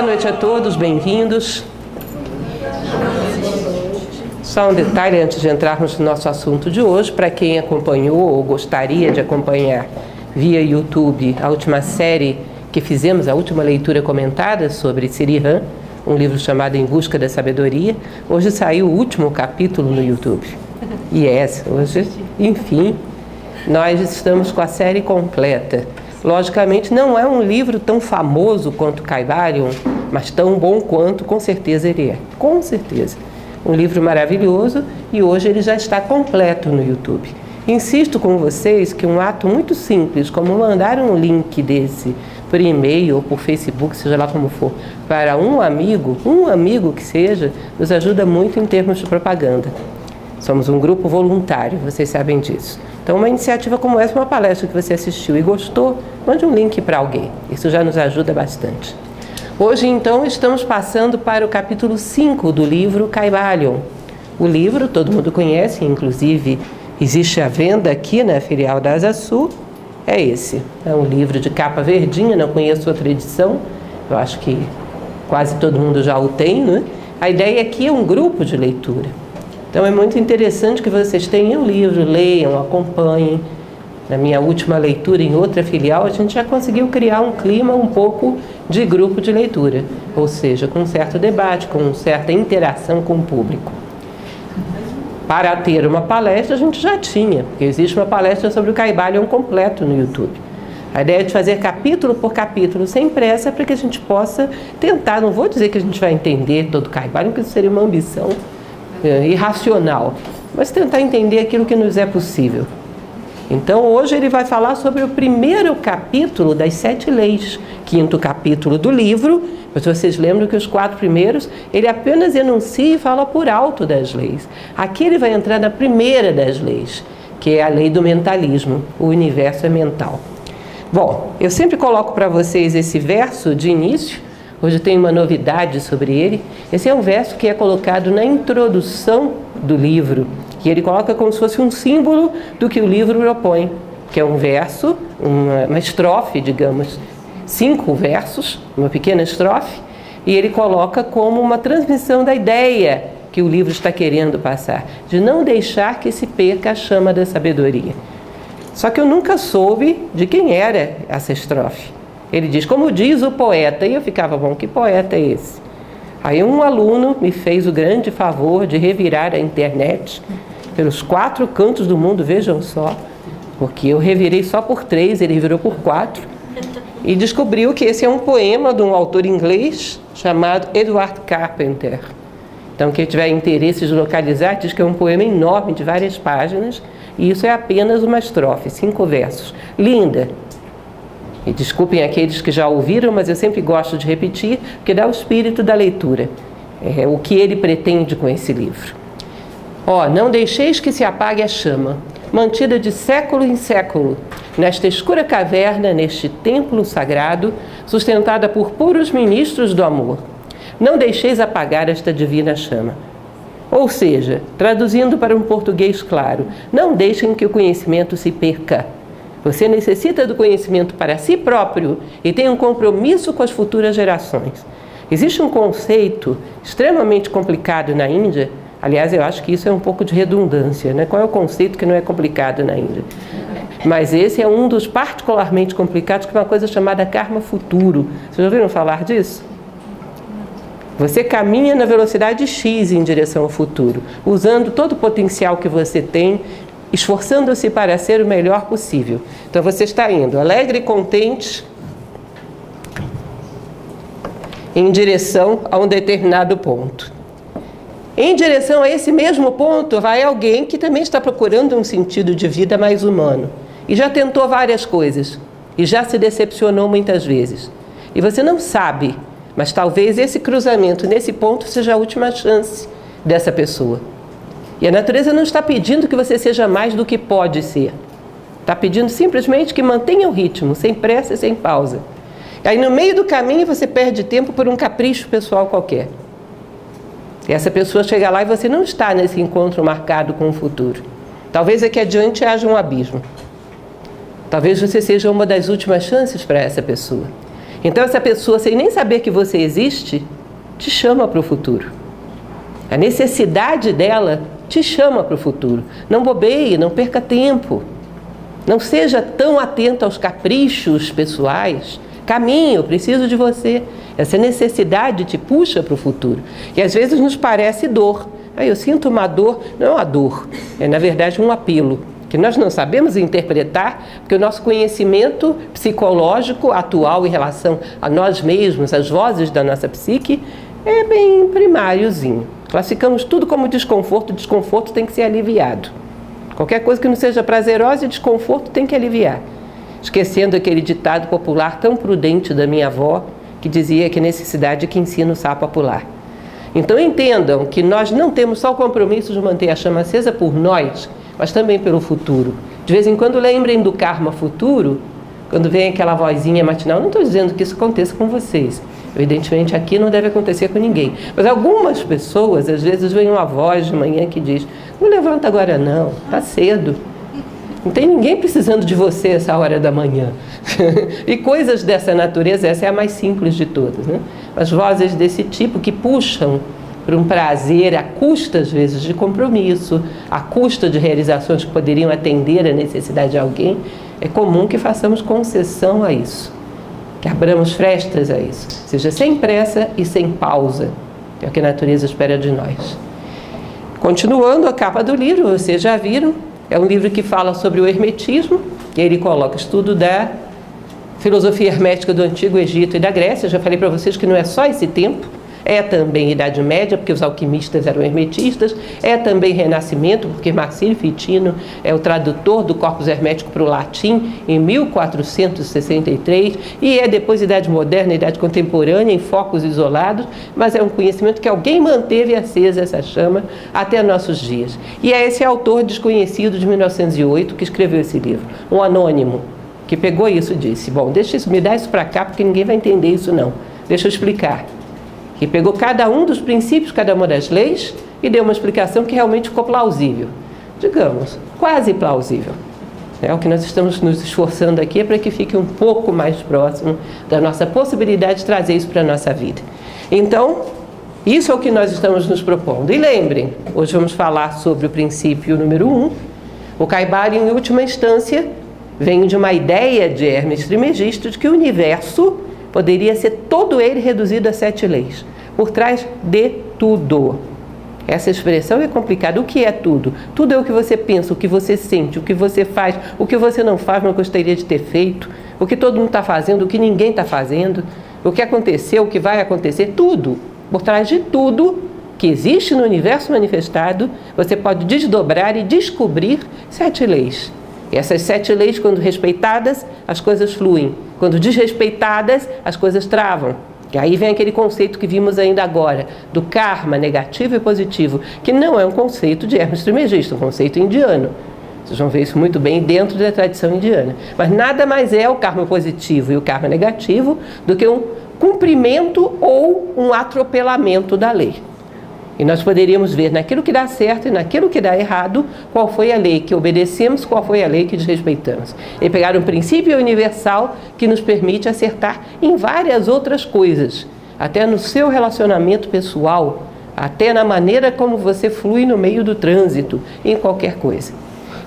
Boa noite a todos, bem-vindos. Só um detalhe antes de entrarmos no nosso assunto de hoje, para quem acompanhou ou gostaria de acompanhar via YouTube a última série que fizemos, a última leitura comentada sobre Siri Han, um livro chamado Em Busca da Sabedoria. Hoje saiu o último capítulo no YouTube. E yes, hoje, enfim, nós estamos com a série completa. Logicamente, não é um livro tão famoso quanto Caibalion, mas tão bom quanto, com certeza, ele é. Com certeza. Um livro maravilhoso e hoje ele já está completo no YouTube. Insisto com vocês que um ato muito simples, como mandar um link desse por e-mail ou por Facebook, seja lá como for, para um amigo, um amigo que seja, nos ajuda muito em termos de propaganda. Somos um grupo voluntário, vocês sabem disso. Então, uma iniciativa como essa, uma palestra que você assistiu e gostou, mande um link para alguém. Isso já nos ajuda bastante. Hoje, então, estamos passando para o capítulo 5 do livro Caibalion. O livro todo mundo conhece, inclusive existe a venda aqui na filial da Asa Sul é esse. É um livro de capa verdinha, não conheço outra edição, eu acho que quase todo mundo já o tem, né? A ideia aqui é um grupo de leitura. Então é muito interessante que vocês tenham o livro, leiam, acompanhem. Na minha última leitura em outra filial, a gente já conseguiu criar um clima um pouco de grupo de leitura, ou seja, com um certo debate, com certa interação com o público. Para ter uma palestra, a gente já tinha, porque existe uma palestra sobre o Caibalion completo no YouTube. A ideia é de fazer capítulo por capítulo, sem pressa, para que a gente possa tentar, não vou dizer que a gente vai entender todo o Caibalion, porque isso seria uma ambição é, irracional, mas tentar entender aquilo que nos é possível. Então, hoje ele vai falar sobre o primeiro capítulo das sete leis, quinto capítulo do livro, mas vocês lembram que os quatro primeiros, ele apenas enuncia e fala por alto das leis. Aqui ele vai entrar na primeira das leis, que é a lei do mentalismo. O universo é mental. Bom, eu sempre coloco para vocês esse verso de início. Hoje tem uma novidade sobre ele. Esse é um verso que é colocado na introdução do livro, que ele coloca como se fosse um símbolo do que o livro propõe, que é um verso, uma, uma estrofe, digamos, cinco versos, uma pequena estrofe, e ele coloca como uma transmissão da ideia que o livro está querendo passar, de não deixar que se perca a chama da sabedoria. Só que eu nunca soube de quem era essa estrofe. Ele diz, como diz o poeta, e eu ficava, bom, que poeta é esse? Aí um aluno me fez o grande favor de revirar a internet pelos quatro cantos do mundo, vejam só, porque eu revirei só por três, ele virou por quatro e descobriu que esse é um poema de um autor inglês chamado Edward Carpenter. Então, quem tiver interesse de localizar, diz que é um poema enorme de várias páginas, e isso é apenas uma estrofe, cinco versos. Linda. E desculpem aqueles que já ouviram, mas eu sempre gosto de repetir, porque dá o espírito da leitura, é o que ele pretende com esse livro. Ó, oh, não deixeis que se apague a chama, mantida de século em século, nesta escura caverna, neste templo sagrado, sustentada por puros ministros do amor. Não deixeis apagar esta divina chama. Ou seja, traduzindo para um português claro, não deixem que o conhecimento se perca. Você necessita do conhecimento para si próprio e tem um compromisso com as futuras gerações. Existe um conceito extremamente complicado na Índia Aliás, eu acho que isso é um pouco de redundância. Né? Qual é o conceito que não é complicado na Índia? Mas esse é um dos particularmente complicados, que é uma coisa chamada karma futuro. Vocês já ouviram falar disso? Você caminha na velocidade x em direção ao futuro, usando todo o potencial que você tem, esforçando-se para ser o melhor possível. Então você está indo alegre e contente em direção a um determinado ponto. Em direção a esse mesmo ponto, vai alguém que também está procurando um sentido de vida mais humano e já tentou várias coisas e já se decepcionou muitas vezes. E você não sabe, mas talvez esse cruzamento nesse ponto seja a última chance dessa pessoa. E a natureza não está pedindo que você seja mais do que pode ser. Está pedindo simplesmente que mantenha o ritmo, sem pressa e sem pausa. Aí no meio do caminho você perde tempo por um capricho pessoal qualquer. E essa pessoa chega lá e você não está nesse encontro marcado com o futuro. Talvez aqui adiante haja um abismo. Talvez você seja uma das últimas chances para essa pessoa. Então, essa pessoa, sem nem saber que você existe, te chama para o futuro. A necessidade dela te chama para o futuro. Não bobeie, não perca tempo. Não seja tão atento aos caprichos pessoais. Caminho, preciso de você. Essa necessidade te puxa para o futuro. E às vezes nos parece dor. Aí eu sinto uma dor, não é uma dor, é na verdade um apelo que nós não sabemos interpretar, porque o nosso conhecimento psicológico atual em relação a nós mesmos, as vozes da nossa psique, é bem primáriozinho. Classificamos tudo como desconforto, desconforto tem que ser aliviado. Qualquer coisa que não seja prazerosa e desconforto tem que aliviar. Esquecendo aquele ditado popular tão prudente da minha avó, que dizia que necessidade que ensina o sapo a pular. Então entendam que nós não temos só o compromisso de manter a chama acesa por nós, mas também pelo futuro. De vez em quando lembrem do karma futuro, quando vem aquela vozinha matinal. Não estou dizendo que isso aconteça com vocês. Evidentemente aqui não deve acontecer com ninguém. Mas algumas pessoas, às vezes, vem uma voz de manhã que diz: Não levanta agora não, está cedo. Não tem ninguém precisando de você essa hora da manhã. e coisas dessa natureza, essa é a mais simples de todas. Né? As vozes desse tipo que puxam para um prazer à custa, às vezes, de compromisso, à custa de realizações que poderiam atender a necessidade de alguém, é comum que façamos concessão a isso, que abramos frestas a isso, seja sem pressa e sem pausa, é o que a natureza espera de nós. Continuando a capa do livro, vocês já viram, é um livro que fala sobre o hermetismo, e ele coloca estudo da filosofia hermética do Antigo Egito e da Grécia. Já falei para vocês que não é só esse tempo, é também Idade Média, porque os alquimistas eram hermetistas, é também Renascimento, porque Marcílio Fitino é o tradutor do corpus hermético para o latim em 1463, e é depois Idade Moderna, Idade Contemporânea, em focos isolados, mas é um conhecimento que alguém manteve acesa essa chama até nossos dias. E é esse autor desconhecido de 1908 que escreveu esse livro, um anônimo, que pegou isso e disse: Bom, deixa isso, me dá isso para cá, porque ninguém vai entender isso não. Deixa eu explicar que pegou cada um dos princípios, cada uma das leis e deu uma explicação que realmente ficou plausível. Digamos, quase plausível. É, o que nós estamos nos esforçando aqui é para que fique um pouco mais próximo da nossa possibilidade de trazer isso para a nossa vida. Então, isso é o que nós estamos nos propondo. E lembrem, hoje vamos falar sobre o princípio número um. O Caibari, em última instância, vem de uma ideia de Hermes Trismegisto de que o universo poderia ser todo ele reduzido a sete leis por trás de tudo. Essa expressão é complicada. O que é tudo? Tudo é o que você pensa, o que você sente, o que você faz, o que você não faz, mas gostaria de ter feito, o que todo mundo está fazendo, o que ninguém está fazendo, o que aconteceu, o que vai acontecer, tudo. Por trás de tudo que existe no universo manifestado, você pode desdobrar e descobrir sete leis. E essas sete leis, quando respeitadas, as coisas fluem. Quando desrespeitadas, as coisas travam. E aí vem aquele conceito que vimos ainda agora, do karma negativo e positivo, que não é um conceito de Hermes Trismegisto, é um conceito indiano. Vocês vão ver isso muito bem dentro da tradição indiana. Mas nada mais é o karma positivo e o karma negativo do que um cumprimento ou um atropelamento da lei. E nós poderíamos ver naquilo que dá certo e naquilo que dá errado qual foi a lei que obedecemos, qual foi a lei que desrespeitamos. E pegar um princípio universal que nos permite acertar em várias outras coisas, até no seu relacionamento pessoal, até na maneira como você flui no meio do trânsito, em qualquer coisa.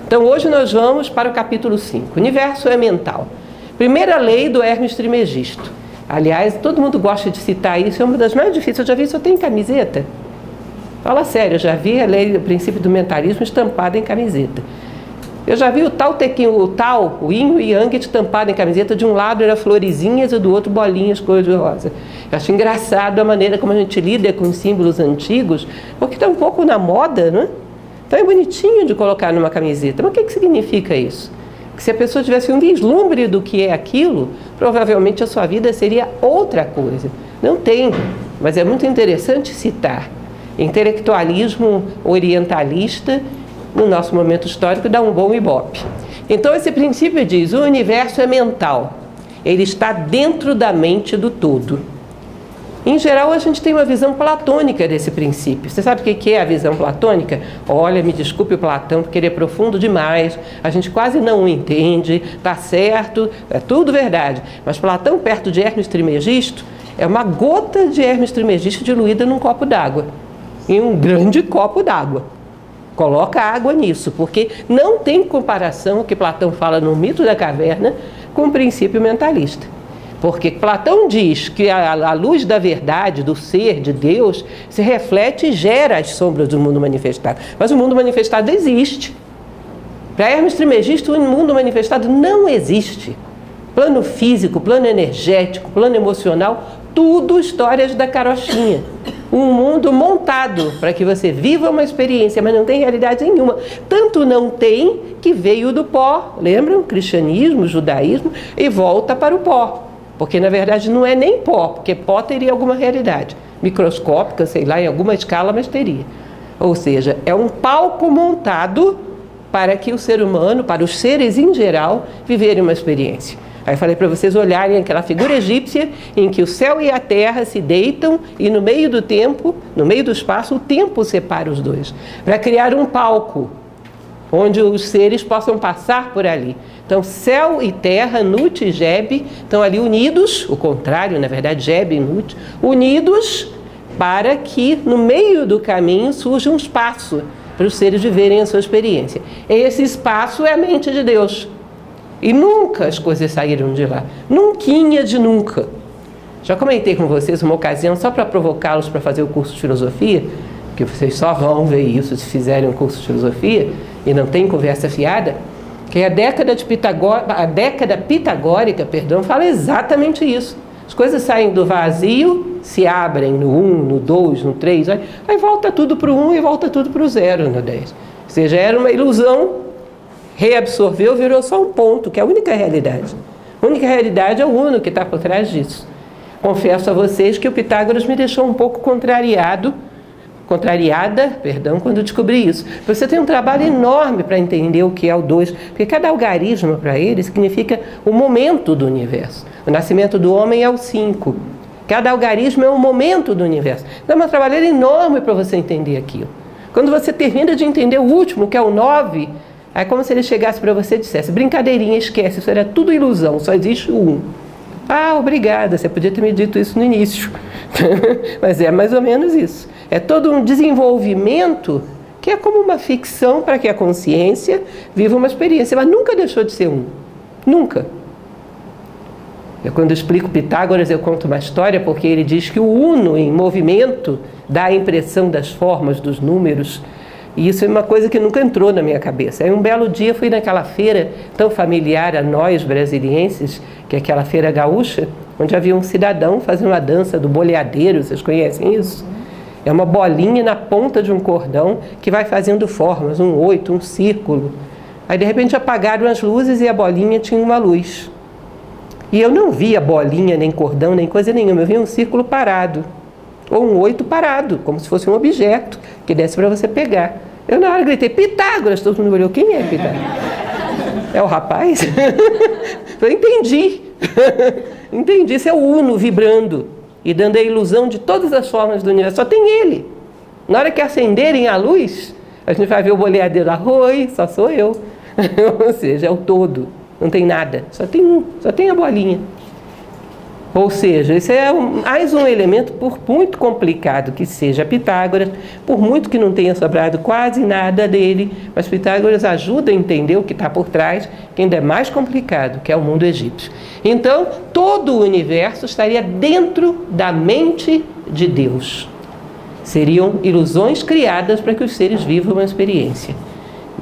Então hoje nós vamos para o capítulo 5. O universo é mental. Primeira lei do Hermes Trimegisto. Aliás, todo mundo gosta de citar isso, é uma das mais difíceis. Eu já vi isso, eu tenho camiseta. Fala sério, eu já vi a lei, o princípio do mentalismo estampado em camiseta. Eu já vi o tal tequinho, o tal, o yin e yang estampado em camiseta, de um lado era florezinhas e do outro bolinhas cor-de-rosa. Eu acho engraçado a maneira como a gente lida com os símbolos antigos, porque está um pouco na moda, né? Então é bonitinho de colocar numa camiseta. Mas o que, que significa isso? Que se a pessoa tivesse um vislumbre do que é aquilo, provavelmente a sua vida seria outra coisa. Não tem, mas é muito interessante citar intelectualismo orientalista, no nosso momento histórico, dá um bom ibope. Então, esse princípio diz: o universo é mental, ele está dentro da mente do todo. Em geral, a gente tem uma visão platônica desse princípio. Você sabe o que é a visão platônica? Olha, me desculpe Platão, porque ele é profundo demais, a gente quase não o entende, tá certo, é tudo verdade. Mas Platão, perto de Hermes Trimegisto, é uma gota de Hermes Trimegisto diluída num copo d'água, em um grande copo d'água. Coloca água nisso, porque não tem comparação o que Platão fala no mito da caverna com o princípio mentalista. Porque Platão diz que a, a, luz da verdade, do ser, de Deus, se reflete e gera as sombras do mundo manifestado. Mas o mundo manifestado existe. Para Hermes Trismegisto, o mundo manifestado não existe. Plano físico, plano energético, plano emocional, tudo histórias da carochinha. Um mundo montado para que você viva uma experiência, mas não tem realidade nenhuma. Tanto não tem que veio do pó, lembram? Cristianismo, judaísmo, e volta para o pó. Porque na verdade não é nem pó, porque pó teria alguma realidade microscópica, sei lá, em alguma escala, mas teria. Ou seja, é um palco montado para que o ser humano, para os seres em geral, viverem uma experiência. Aí falei para vocês olharem aquela figura egípcia em que o céu e a terra se deitam e no meio do tempo, no meio do espaço, o tempo separa os dois, para criar um palco onde os seres possam passar por ali. Então, céu e terra, Nut e Jeb, estão ali unidos, o contrário, na verdade, Jeb e Nut, unidos para que no meio do caminho surja um espaço para os seres viverem a sua experiência. Esse espaço é a mente de Deus. E nunca as coisas saíram de lá. Nunquinha de nunca. Já comentei com vocês uma ocasião, só para provocá-los para fazer o curso de filosofia, que vocês só vão ver isso se fizerem um curso de filosofia e não tem conversa fiada que a década, de Pitagó a década pitagórica perdão, fala exatamente isso. As coisas saem do vazio, se abrem no 1, no 2, no 3, aí, volta tudo para o 1 e volta tudo para o 0 no 10. Ou seja, era uma ilusão, reabsorveu, virou só um ponto, que é a única realidade. A única realidade é o Uno que está por trás disso. Confesso a vocês que o Pitágoras me deixou um pouco contrariado contrariada, perdão, quando descobri isso. Você tem um trabalho enorme para entender o que é o 2, porque cada algarismo para ele significa o momento do universo. O nascimento do homem é o 5. Cada algarismo é um momento do universo. Dá uma trabalheira enorme para você entender aquilo. Quando você termina de entender o último, que é o 9, é como se ele chegasse para você e dissesse: brincadeirinha, esquece, isso era tudo ilusão, só existe o 1. Um. Ah, obrigada, você podia ter me dito isso no início. Mas é mais ou menos isso. É todo um desenvolvimento que é como uma ficção para que a consciência viva uma experiência, mas nunca deixou de ser um. Nunca. Eu, quando eu explico Pitágoras, eu conto uma história porque ele diz que o uno em movimento dá a impressão das formas, dos números. E isso é uma coisa que nunca entrou na minha cabeça. Aí um belo dia fui naquela feira tão familiar a nós brasilienses, que é aquela feira gaúcha, onde havia um cidadão fazendo uma dança do boleadeiro, vocês conhecem isso? É uma bolinha na ponta de um cordão que vai fazendo formas, um oito, um círculo. Aí de repente apagaram as luzes e a bolinha tinha uma luz. E eu não via bolinha, nem cordão, nem coisa nenhuma, eu via um círculo parado. Ou um oito parado, como se fosse um objeto que desse para você pegar. Eu na hora gritei, Pitágoras! Todo mundo olhou, quem é Pitágoras? É o rapaz? eu entendi. entendi, isso é o Uno vibrando e dando a ilusão de todas as formas do universo. Só tem ele. Na hora que acenderem a luz, a gente vai ver o boleadeiro arroz, só sou eu. Ou seja, é o todo. Não tem nada. Só tem um, só tem a bolinha. Ou seja, esse é mais um elemento, por muito complicado que seja Pitágoras, por muito que não tenha sobrado quase nada dele, mas Pitágoras ajuda a entender o que está por trás, que ainda é mais complicado, que é o mundo egípcio. Então, todo o universo estaria dentro da mente de Deus. Seriam ilusões criadas para que os seres vivam uma experiência.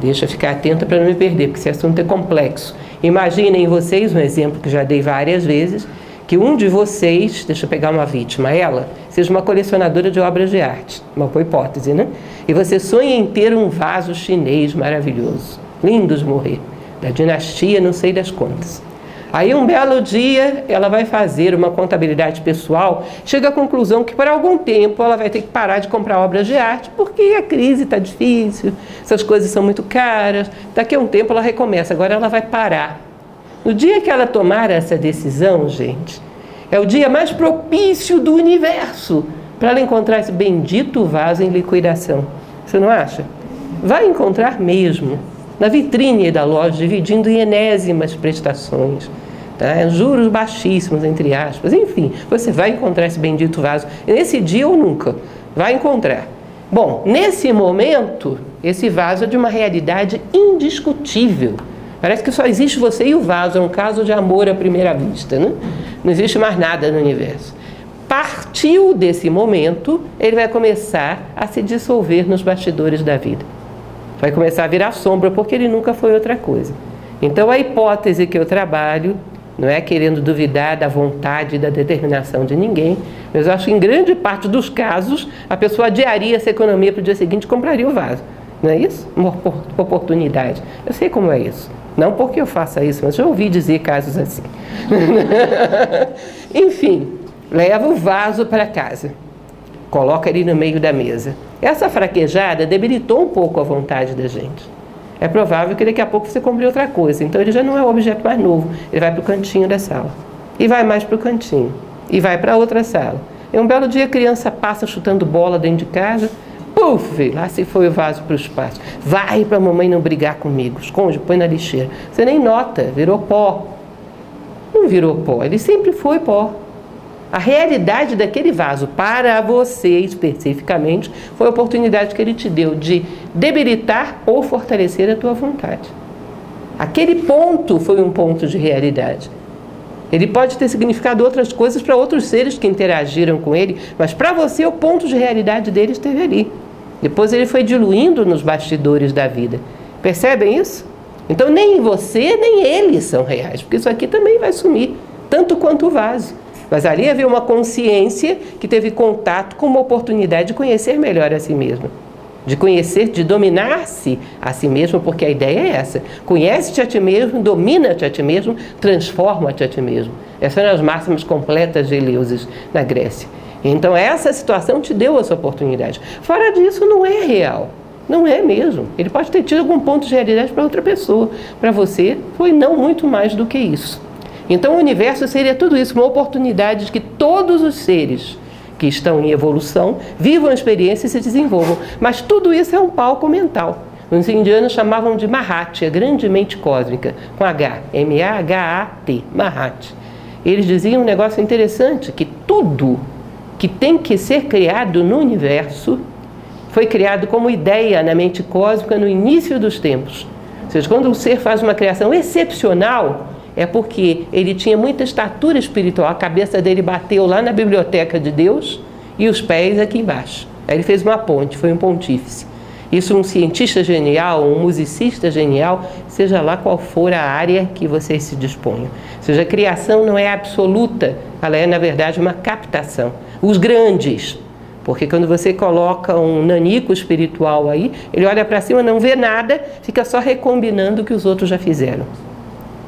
Deixa eu ficar atenta para não me perder, porque esse assunto é complexo. Imaginem vocês um exemplo que já dei várias vezes que um de vocês, deixa eu pegar uma vítima, ela, seja uma colecionadora de obras de arte, uma boa hipótese, né? E você sonha em ter um vaso chinês maravilhoso, lindo de morrer, da dinastia não sei das quantas. Aí um belo dia ela vai fazer uma contabilidade pessoal, chega à conclusão que por algum tempo ela vai ter que parar de comprar obras de arte, porque a crise está difícil, essas coisas são muito caras. Daqui a um tempo ela recomeça, agora ela vai parar no dia que ela tomar essa decisão, gente, É o dia mais propício do universo para ela encontrar esse bendito vaso em liquidação. Você não acha? Vai encontrar mesmo. Na vitrine da loja, dividindo em enésimas prestações. Tá? Juros baixíssimos, entre aspas. Enfim, você vai encontrar esse bendito vaso. Nesse dia ou nunca. Vai encontrar. Bom, nesse momento, esse vaso é de uma realidade indiscutível. Parece que só existe você e o vaso, é um caso de amor à primeira vista. Né? Não existe mais nada no universo. Partiu desse momento, ele vai começar a se dissolver nos bastidores da vida. Vai começar a virar sombra, porque ele nunca foi outra coisa. Então, a hipótese que eu trabalho não é querendo duvidar da vontade e da determinação de ninguém, mas eu acho que em grande parte dos casos a pessoa adiaria essa economia para o dia seguinte e compraria o vaso. Não é isso? Uma oportunidade. Eu sei como é isso. Não porque eu faça isso, mas já ouvi dizer casos assim. Enfim, leva o vaso para casa, coloca ele no meio da mesa. Essa fraquejada debilitou um pouco a vontade da gente é provável que daqui a pouco você compre outra coisa. Então ele já não é o objeto mais novo, ele vai para o cantinho da sala. E vai mais para o cantinho. E vai para outra sala. E um belo dia a criança passa chutando bola dentro de casa. Puf, lá se foi o vaso para o espaço. Vai para a mamãe não brigar comigo. Esconde, põe na lixeira. Você nem nota, virou pó. Não virou pó, ele sempre foi pó. A realidade daquele vaso para você especificamente foi a oportunidade que ele te deu de debilitar ou fortalecer a tua vontade. Aquele ponto foi um ponto de realidade. Ele pode ter significado outras coisas para outros seres que interagiram com ele, mas para você o ponto de realidade dele esteve ali. Depois ele foi diluindo nos bastidores da vida. Percebem isso? Então nem você nem eles são reais, porque isso aqui também vai sumir, tanto quanto o vaso. Mas ali havia uma consciência que teve contato com uma oportunidade de conhecer melhor a si mesma. De conhecer, de dominar-se a si mesmo, porque a ideia é essa. Conhece-te a ti mesmo, domina-te a ti mesmo, transforma-te a ti mesmo. Essas são as máximas completas de Eleusis na Grécia. Então essa situação te deu essa oportunidade. Fora disso, não é real. Não é mesmo. Ele pode ter tido algum ponto de realidade para outra pessoa. Para você, foi não muito mais do que isso. Então o universo seria tudo isso, uma oportunidade de que todos os seres que estão em evolução vivam a experiência e se desenvolvam. Mas tudo isso é um palco mental. Os indianos chamavam de Mahat, a grande mente cósmica, com H, M-A-H-A-T, Mahat. Eles diziam um negócio interessante, que tudo que tem que ser criado no universo foi criado como ideia na mente cósmica no início dos tempos. Ou seja, quando o ser faz uma criação excepcional, é porque ele tinha muita estatura espiritual, a cabeça dele bateu lá na biblioteca de Deus e os pés aqui embaixo. Aí ele fez uma ponte, foi um pontífice. Isso um cientista genial, um musicista genial, seja lá qual for a área que você se disponha. Ou seja, a criação não é absoluta, ela é na verdade uma captação. Os grandes, porque quando você coloca um nanico espiritual aí, ele olha para cima, não vê nada, fica só recombinando o que os outros já fizeram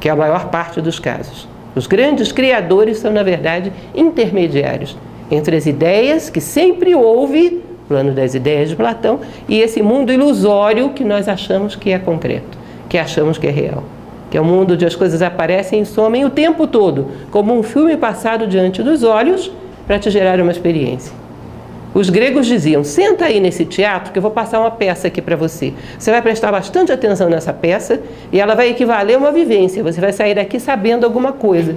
que é a maior parte dos casos. Os grandes criadores são, na verdade, intermediários entre as ideias que sempre houve, plano das ideias de Platão, e esse mundo ilusório que nós achamos que é concreto, que achamos que é real. Que é um mundo onde as coisas aparecem e somem o tempo todo, como um filme passado diante dos olhos para te gerar uma experiência. Os gregos diziam: senta aí nesse teatro que eu vou passar uma peça aqui para você. Você vai prestar bastante atenção nessa peça e ela vai equivaler a uma vivência. Você vai sair daqui sabendo alguma coisa.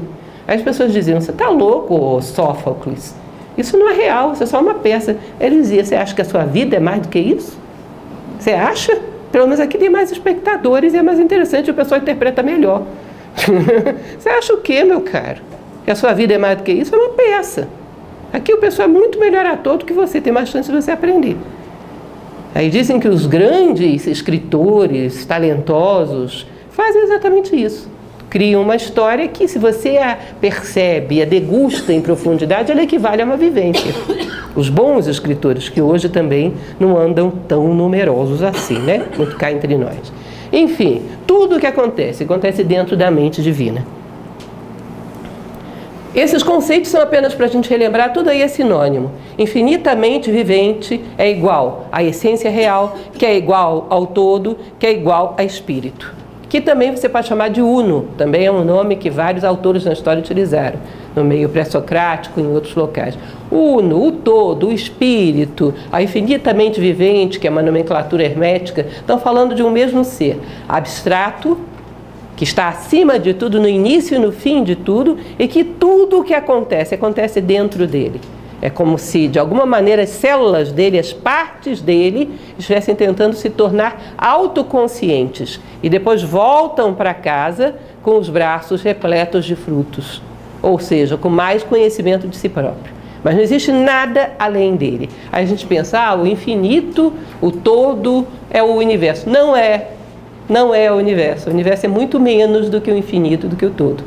Aí as pessoas diziam: você está louco, Sófocles? Isso não é real, isso é só uma peça. Ele dizia: você acha que a sua vida é mais do que isso? Você acha? Pelo menos aqui tem mais espectadores e é mais interessante, o pessoal interpreta melhor. você acha o quê, meu caro? Que a sua vida é mais do que isso? É uma peça. Aqui o pessoal é muito melhor ator do que você, tem mais chance de você aprender. Aí dizem que os grandes escritores, talentosos, fazem exatamente isso. Criam uma história que, se você a percebe, a degusta em profundidade, ela equivale a uma vivência. Os bons escritores, que hoje também não andam tão numerosos assim, né? Muito cá entre nós. Enfim, tudo o que acontece, acontece dentro da mente divina. Esses conceitos são apenas para a gente relembrar, tudo aí é sinônimo. Infinitamente vivente é igual à essência real, que é igual ao todo, que é igual a espírito. que também você pode chamar de uno, também é um nome que vários autores na história utilizaram, no meio pré-socrático em outros locais. Uno, o todo, o espírito, a infinitamente vivente, que é uma nomenclatura hermética, estão falando de um mesmo ser, abstrato, que está acima de tudo, no início e no fim de tudo, e que tudo o que acontece, acontece dentro dele. É como se, de alguma maneira, as células dele, as partes dele, estivessem tentando se tornar autoconscientes e depois voltam para casa com os braços repletos de frutos, ou seja, com mais conhecimento de si próprio. Mas não existe nada além dele. Aí a gente pensa, ah, o infinito, o todo é o universo. Não é. Não é o universo. O universo é muito menos do que o infinito, do que o todo.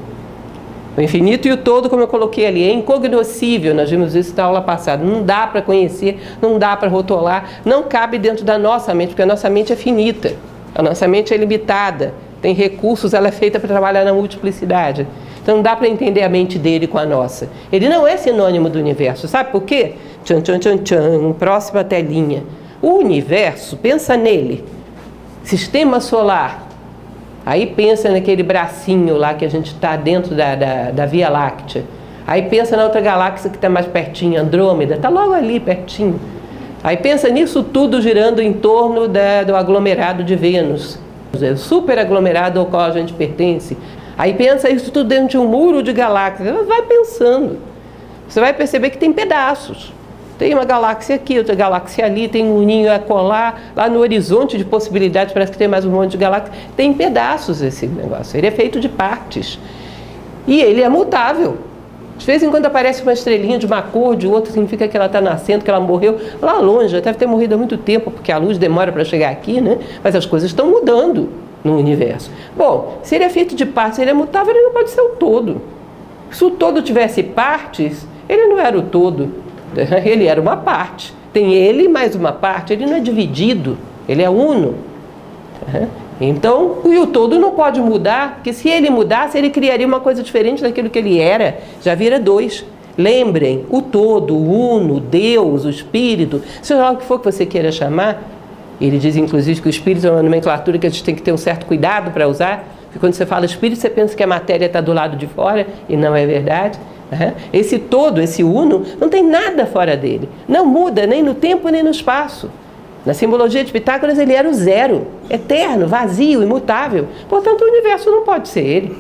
O infinito e o todo, como eu coloquei ali, é incognoscível, nós vimos isso na aula passada. Não dá para conhecer, não dá para rotular, não cabe dentro da nossa mente, porque a nossa mente é finita, a nossa mente é limitada, tem recursos, ela é feita para trabalhar na multiplicidade. Então não dá para entender a mente dele com a nossa. Ele não é sinônimo do universo, sabe por quê? Tchan, tchan, tchan, tchan, próxima telinha. O universo, pensa nele, sistema solar, Aí pensa naquele bracinho lá que a gente está dentro da, da, da, Via Láctea. Aí pensa na outra galáxia que está mais pertinho, Andrômeda, está logo ali pertinho. Aí pensa nisso tudo girando em torno da, do aglomerado de Vênus, o super aglomerado ao qual a gente pertence. Aí pensa isso tudo dentro de um muro de galáxias. Vai pensando. Você vai perceber que tem pedaços. Tem uma galáxia aqui, outra galáxia ali, tem um ninho a colar, lá no horizonte de possibilidades parece que tem mais um monte de galáxias. Tem pedaços esse negócio, ele é feito de partes. E ele é mutável. De vez em quando aparece uma estrelinha de uma cor, de outra significa que ela está nascendo, que ela morreu lá longe, deve ter morrido há muito tempo, porque a luz demora para chegar aqui, né? Mas as coisas estão mudando no universo. Bom, se ele é feito de partes, ele é mutável, ele não pode ser o todo. Se o todo tivesse partes, ele não era o todo. Ele era uma parte. Tem ele mais uma parte, ele não é dividido, ele é uno. Então, e o todo não pode mudar, porque se ele mudasse, ele criaria uma coisa diferente daquilo que ele era, já vira dois. Lembrem, o todo, o uno, Deus, o Espírito, seja lá o que for que você queira chamar, ele diz inclusive que o Espírito é uma nomenclatura que a gente tem que ter um certo cuidado para usar, porque quando você fala Espírito, você pensa que a matéria está do lado de fora, e não é verdade. Esse todo, esse uno, não tem nada fora dele. Não muda nem no tempo nem no espaço. Na simbologia de Pitágoras, ele era o zero, eterno, vazio, imutável. Portanto, o universo não pode ser ele.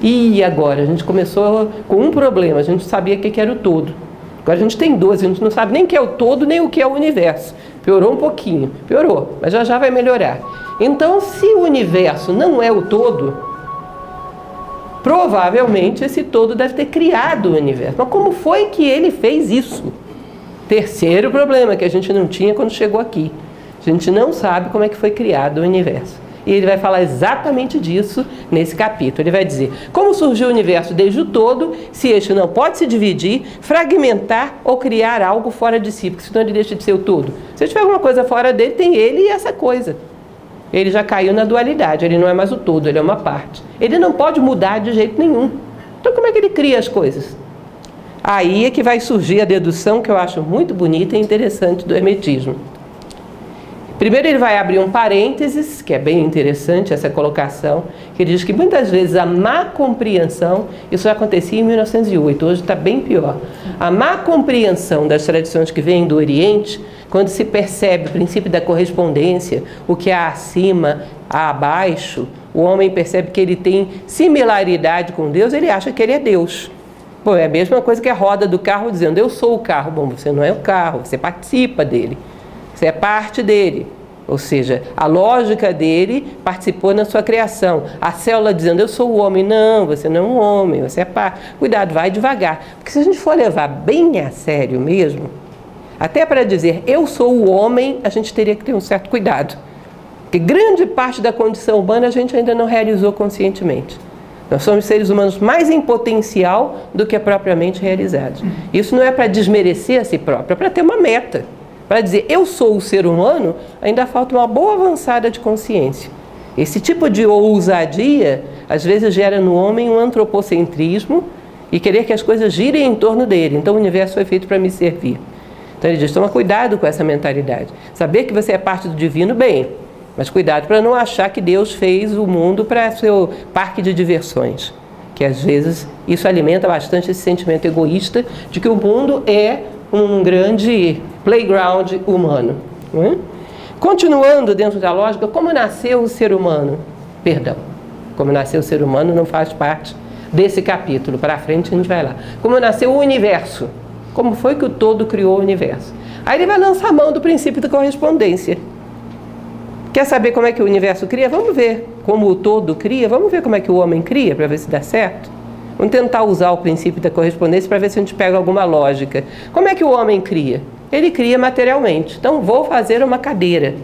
E agora? A gente começou com um problema, a gente sabia o que era o todo. Agora a gente tem dois, a gente não sabe nem o que é o todo, nem o que é o universo. Piorou um pouquinho, piorou, mas já já vai melhorar. Então, se o universo não é o todo, Provavelmente esse todo deve ter criado o universo. Mas como foi que ele fez isso? Terceiro problema que a gente não tinha quando chegou aqui. A gente não sabe como é que foi criado o universo. E ele vai falar exatamente disso nesse capítulo. Ele vai dizer como surgiu o universo desde o todo, se este não pode se dividir, fragmentar ou criar algo fora de si, porque senão ele deixa de ser o todo. Se tiver alguma coisa fora dele, tem ele e essa coisa ele já caiu na dualidade, ele não é mais o todo, ele é uma parte. Ele não pode mudar de jeito nenhum. Então, como é que ele cria as coisas? Aí é que vai surgir a dedução que eu acho muito bonita e interessante do Hermetismo. Primeiro, ele vai abrir um parênteses, que é bem interessante essa colocação, que ele diz que muitas vezes a má compreensão, isso já acontecia em 1908, hoje está bem pior. A má compreensão das tradições que vêm do Oriente quando se percebe o princípio da correspondência, o que há acima, há abaixo, o homem percebe que ele tem similaridade com Deus, ele acha que ele é Deus. Pô, é a mesma coisa que a roda do carro dizendo: Eu sou o carro. Bom, você não é o carro, você participa dele, você é parte dele. Ou seja, a lógica dele participou na sua criação. A célula dizendo, eu sou o homem. Não, você não é um homem, você é parte. Cuidado, vai devagar. Porque se a gente for levar bem a sério mesmo, até para dizer eu sou o homem, a gente teria que ter um certo cuidado. Porque grande parte da condição humana a gente ainda não realizou conscientemente. Nós somos seres humanos mais em potencial do que propriamente realizados. Isso não é para desmerecer a si próprio, é para ter uma meta. Para dizer eu sou o ser humano, ainda falta uma boa avançada de consciência. Esse tipo de ousadia, às vezes, gera no homem um antropocentrismo e querer que as coisas girem em torno dele. Então, o universo foi feito para me servir. Então ele diz: toma cuidado com essa mentalidade. Saber que você é parte do divino, bem, Mas cuidado para não achar que Deus fez o mundo para seu parque de diversões. Que às vezes isso alimenta bastante esse sentimento egoísta de que o mundo é um grande playground humano. É? Continuando dentro da lógica, como nasceu o ser humano? Perdão, como nasceu o ser humano não faz parte desse capítulo. Para frente a gente vai lá. Como nasceu o universo? Como foi que o todo criou o universo? Aí ele vai lançar a mão do princípio da correspondência. Quer saber como é que o universo cria? Vamos ver como o todo cria. Vamos ver como é que o homem cria para ver se dá certo. Vamos tentar usar o princípio da correspondência para ver se a gente pega alguma lógica. Como é que o homem cria? Ele cria materialmente. Então, vou fazer uma cadeira.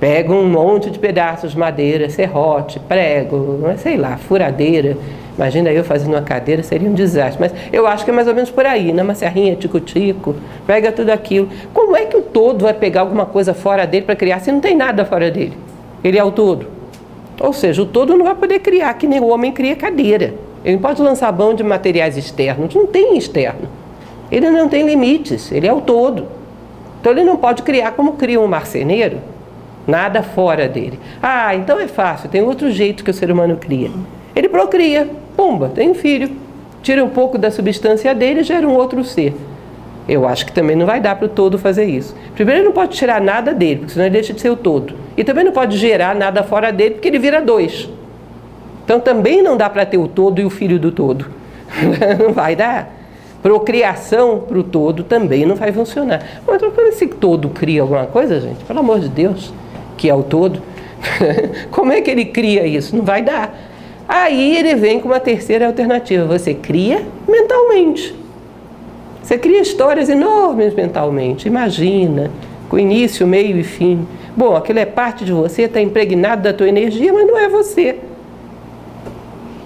Pego um monte de pedaços de madeira, serrote, prego, sei lá, furadeira, Imagina eu fazendo uma cadeira, seria um desastre. Mas eu acho que é mais ou menos por aí, né? Uma serrinha, tico-tico, pega tudo aquilo. Como é que o todo vai pegar alguma coisa fora dele para criar se não tem nada fora dele? Ele é o todo. Ou seja, o todo não vai poder criar, que nem o homem cria cadeira. Ele não pode lançar mão de materiais externos, não tem externo. Ele não tem limites, ele é o todo. Então ele não pode criar como cria um marceneiro, nada fora dele. Ah, então é fácil, tem outro jeito que o ser humano cria. Ele procria, pumba, tem um filho. Tira um pouco da substância dele e gera um outro ser. Eu acho que também não vai dar para o todo fazer isso. Primeiro, ele não pode tirar nada dele, porque senão ele deixa de ser o todo. E também não pode gerar nada fora dele, porque ele vira dois. Então também não dá para ter o todo e o filho do todo. não vai dar. Procriação para o todo também não vai funcionar. Mas quando esse todo cria alguma coisa, gente, pelo amor de Deus, que é o todo, como é que ele cria isso? Não vai dar. Aí ele vem com uma terceira alternativa: você cria mentalmente. Você cria histórias enormes mentalmente. Imagina, com início, meio e fim. Bom, aquilo é parte de você, está impregnado da tua energia, mas não é você.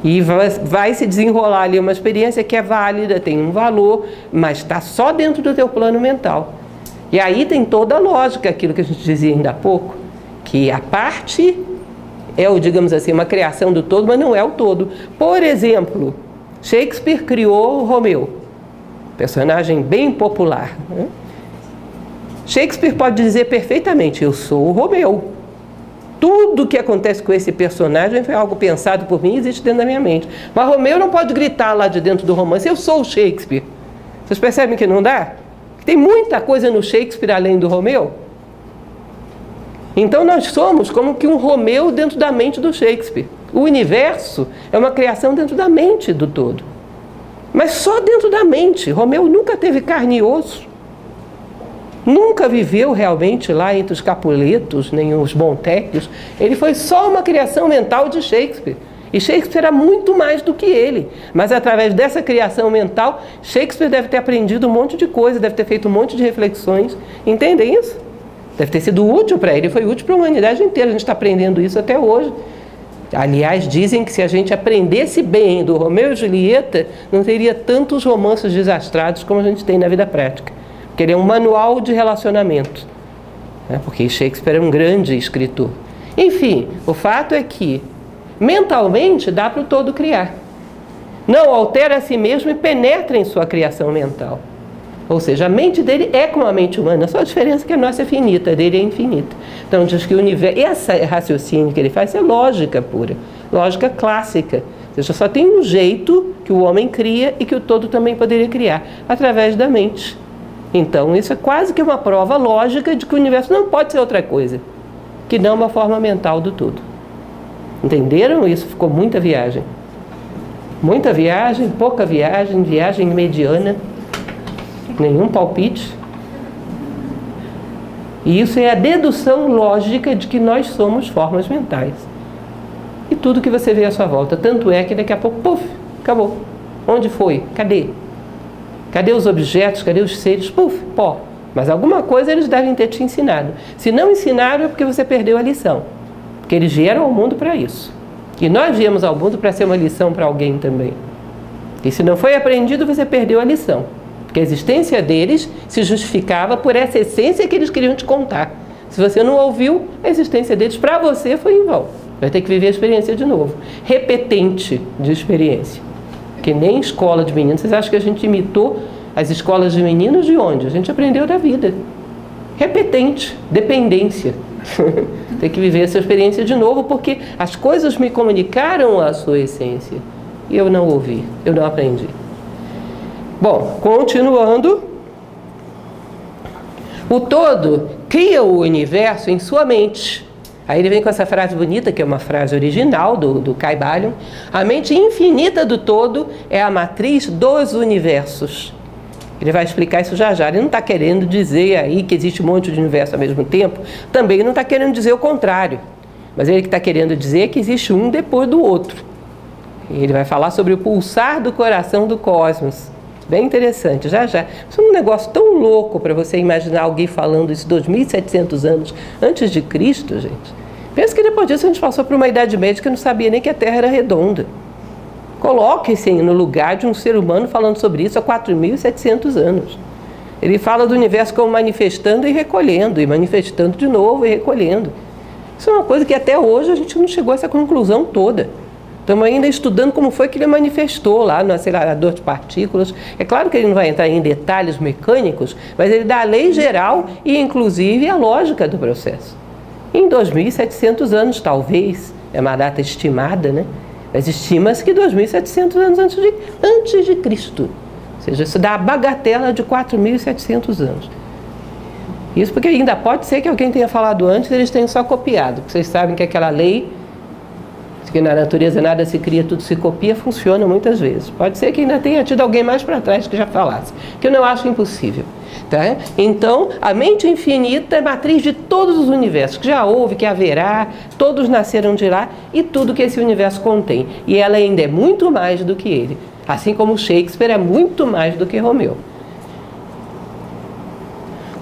E vai, se desenrolar ali uma experiência que é válida, tem um valor, mas está só dentro do teu plano mental. E aí tem toda a lógica, aquilo que a gente dizia ainda há pouco, que a parte é, o, digamos assim, uma criação do todo, mas não é o todo. Por exemplo, Shakespeare criou Romeu, personagem bem popular. Né? Shakespeare pode dizer perfeitamente: Eu sou o Romeu. Tudo que acontece com esse personagem foi algo pensado por mim e existe dentro da minha mente. Mas Romeu não pode gritar lá de dentro do romance: Eu sou o Shakespeare. Vocês percebem que não dá? Tem muita coisa no Shakespeare além do Romeu. Então nós somos como que um Romeu dentro da mente do Shakespeare. O universo é uma criação dentro da mente do todo. Mas só dentro da mente. Romeu nunca teve carne e osso. Nunca viveu realmente lá entre os Capuletos, nem os Montecchios. Ele foi só uma criação mental de Shakespeare. E Shakespeare era muito mais do que ele. Mas através dessa criação mental, Shakespeare deve ter aprendido um monte de coisa, deve ter feito um monte de reflexões. Entendem isso? Deve ter sido útil para ele, foi útil para a humanidade inteira. A gente está aprendendo isso até hoje. Aliás, dizem que se a gente aprendesse bem do Romeu e Julieta, não teria tantos romances desastrados como a gente tem na vida prática. Porque ele é um manual de relacionamento. Né? Porque Shakespeare é um grande escritor. Enfim, o fato é que mentalmente dá para o todo criar. Não altera a si mesmo e penetra em sua criação mental. Ou seja, a mente dele é como a mente humana, só a diferença é que a nossa é finita, a dele é infinita. Então diz que o universo, esse raciocínio que ele faz é lógica pura, lógica clássica. Ou seja, só tem um jeito que o homem cria e que o todo também poderia criar, através da mente. Então isso é quase que uma prova lógica de que o universo não pode ser outra coisa, que não uma forma mental do todo. Entenderam? Isso ficou muita viagem. Muita viagem, pouca viagem, viagem mediana nenhum palpite. E isso é a dedução lógica de que nós somos formas mentais. E tudo que você vê à sua volta. Tanto é que daqui a pouco, puf, acabou. Onde foi? Cadê? Cadê os objetos? Cadê os seres? Puf, pó. Mas alguma coisa eles devem ter te ensinado. Se não ensinaram é porque você perdeu a lição. Porque eles vieram ao mundo para isso. E nós viemos ao mundo para ser uma lição para alguém também. E se não foi aprendido, você perdeu a lição que a existência deles se justificava por essa essência que eles queriam te contar. Se você não ouviu, a existência deles para você foi em vão. Vai ter que viver a experiência de novo. Repetente de experiência. Que nem escola de meninos. Vocês acham que a gente imitou as escolas de meninos de onde? A gente aprendeu da vida. Repetente, dependência. Tem que viver essa experiência de novo, porque as coisas me comunicaram a sua essência e eu não ouvi, eu não aprendi. Bom, continuando. O todo cria o universo em sua mente. Aí ele vem com essa frase bonita, que é uma frase original do, do Caibalion. A mente infinita do todo é a matriz dos universos. Ele vai explicar isso já já. Ele não está querendo dizer aí que existe um monte de universo ao mesmo tempo. Também não está querendo dizer o contrário. Mas ele está querendo dizer que existe um depois do outro. Ele vai falar sobre o pulsar do coração do cosmos. Bem interessante, já já. Isso é um negócio tão louco para você imaginar alguém falando isso 2.700 anos antes de Cristo, gente. Pensa que depois disso a gente passou por uma idade média que não sabia nem que a Terra era redonda. Coloque-se no lugar de um ser humano falando sobre isso há 4.700 anos. Ele fala do universo como manifestando e recolhendo, e manifestando de novo e recolhendo. Isso é uma coisa que até hoje a gente não chegou a essa conclusão toda. Estamos ainda estudando como foi que ele manifestou lá no acelerador de partículas. É claro que ele não vai entrar em detalhes mecânicos, mas ele dá a lei geral e, inclusive, a lógica do processo. Em 2.700 anos, talvez, é uma data estimada, né? Mas estima-se que 2.700 anos antes de, antes de Cristo. Ou seja, isso dá a bagatela de 4.700 anos. Isso porque ainda pode ser que alguém tenha falado antes e eles tenham só copiado. Porque vocês sabem que aquela lei que na natureza nada se cria, tudo se copia, funciona muitas vezes. Pode ser que ainda tenha tido alguém mais para trás que já falasse, que eu não acho impossível. Tá? Então, a mente infinita é matriz de todos os universos, que já houve, que haverá, todos nasceram de lá e tudo que esse universo contém. E ela ainda é muito mais do que ele. Assim como Shakespeare é muito mais do que Romeu.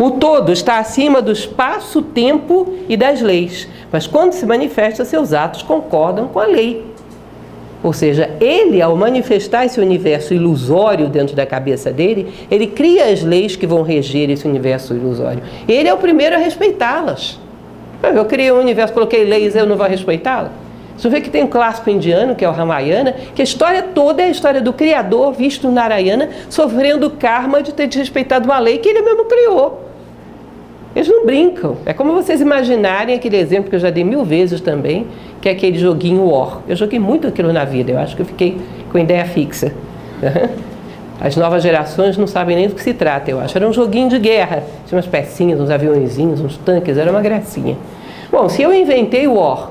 O todo está acima do espaço, tempo e das leis, mas quando se manifesta, seus atos concordam com a lei. Ou seja, ele, ao manifestar esse universo ilusório dentro da cabeça dele, ele cria as leis que vão reger esse universo ilusório. Ele é o primeiro a respeitá-las. Eu criei um universo, coloquei leis, eu não vou respeitá-las? Você vê que tem um clássico indiano, que é o Ramayana, que a história toda é a história do Criador, visto Narayana, sofrendo karma de ter desrespeitado uma lei que ele mesmo criou. Eles não brincam. É como vocês imaginarem aquele exemplo que eu já dei mil vezes também, que é aquele joguinho War. Eu joguei muito aquilo na vida, eu acho que eu fiquei com ideia fixa. As novas gerações não sabem nem do que se trata, eu acho. Era um joguinho de guerra. Tinha umas pecinhas, uns aviãozinhos, uns tanques, era uma gracinha. Bom, se eu inventei o War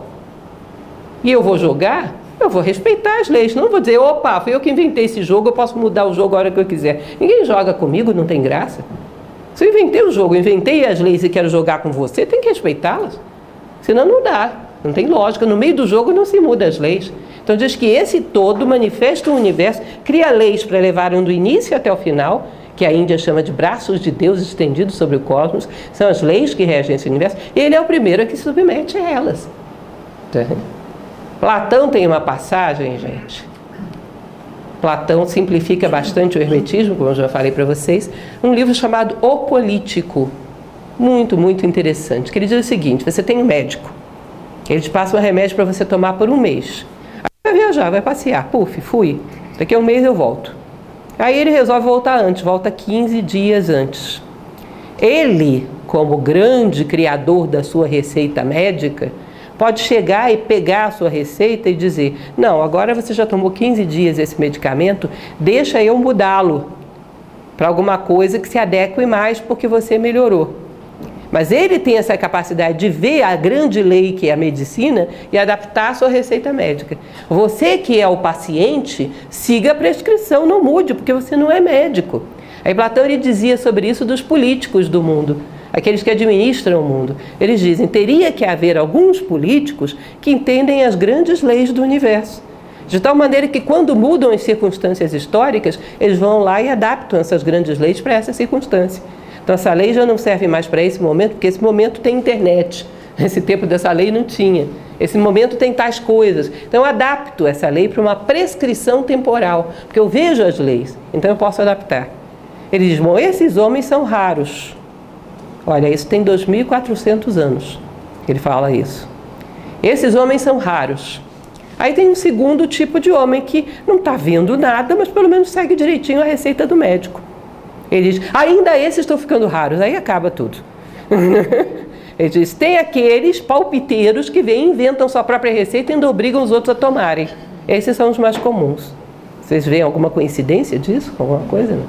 e eu vou jogar, eu vou respeitar as leis. Não vou dizer, opa, fui eu que inventei esse jogo, eu posso mudar o jogo a hora que eu quiser. Ninguém joga comigo, não tem graça. Se eu inventei o jogo, inventei as leis e quero jogar com você, tem que respeitá-las. Senão não dá. Não tem lógica. No meio do jogo não se muda as leis. Então diz que esse todo manifesta o universo, cria leis para levarem do início até o final, que a Índia chama de braços de Deus estendidos sobre o cosmos, são as leis que regem esse universo, e ele é o primeiro que se submete a elas. Platão tem uma passagem, gente, Platão simplifica bastante o hermetismo, como eu já falei para vocês, um livro chamado O Político. Muito, muito interessante. Que ele diz o seguinte: você tem um médico, ele te passa um remédio para você tomar por um mês. Aí vai viajar, vai passear. Puf, fui. Daqui a um mês eu volto. Aí ele resolve voltar antes, volta 15 dias antes. Ele, como grande criador da sua receita médica, pode chegar e pegar a sua receita e dizer: Não, agora você já tomou 15 dias esse medicamento, deixa eu mudá-lo para alguma coisa que se adeque mais porque você melhorou. Mas ele tem essa capacidade de ver a grande lei que é a medicina e adaptar a sua receita médica. Você que é o paciente, siga a prescrição, não mude, porque você não é médico. Aí Platão ele dizia sobre isso dos políticos do mundo aqueles que administram o mundo. Eles dizem: teria que haver alguns políticos que entendem as grandes leis do universo. De tal maneira que, quando mudam as circunstâncias históricas, eles vão lá e adaptam essas grandes leis para essa circunstância. Então, essa lei já não serve mais para esse momento, porque esse momento tem internet. Esse tempo dessa lei não tinha. Esse momento tem tais coisas. Então, eu adapto essa lei para uma prescrição temporal, porque eu vejo as leis, então eu posso adaptar. Ele diz: bom, esses homens são raros. Olha, isso tem 2.400 anos que ele fala isso. Esses homens são raros. Aí tem um segundo tipo de homem que não está vendo nada, mas pelo menos segue direitinho a receita do médico. Ele diz: ainda esses estão ficando raros, aí acaba tudo. Ele diz: tem aqueles palpiteiros que vêm, inventam sua própria receita e ainda obrigam os outros a tomarem. Esses são os mais comuns. Vocês veem alguma coincidência disso? Alguma coisa? Não?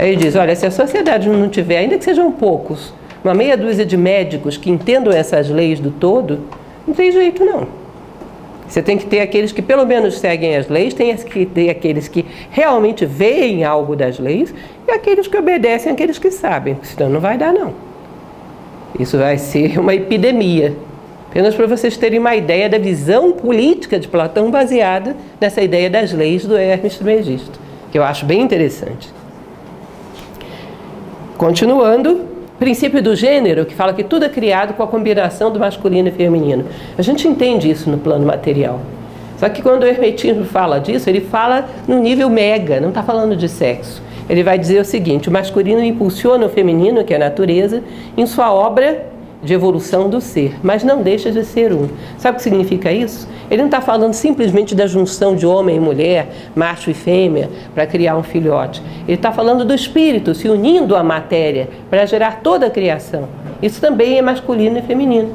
Aí diz: olha, se a sociedade não tiver, ainda que sejam poucos, uma meia dúzia de médicos que entendam essas leis do todo, não tem jeito não. Você tem que ter aqueles que pelo menos seguem as leis, tem que ter aqueles que realmente veem algo das leis e aqueles que obedecem aqueles que sabem, senão não vai dar não. Isso vai ser uma epidemia. Apenas para vocês terem uma ideia da visão política de Platão baseada nessa ideia das leis do Hermes Trismegisto, que eu acho bem interessante. Continuando, princípio do gênero, que fala que tudo é criado com a combinação do masculino e feminino. A gente entende isso no plano material. Só que quando o hermetismo fala disso, ele fala no nível mega, não está falando de sexo. Ele vai dizer o seguinte: o masculino impulsiona o feminino, que é a natureza, em sua obra de evolução do ser, mas não deixa de ser um. Sabe o que significa isso? Ele não está falando simplesmente da junção de homem e mulher, macho e fêmea, para criar um filhote. Ele está falando do espírito se unindo à matéria para gerar toda a criação. Isso também é masculino e feminino.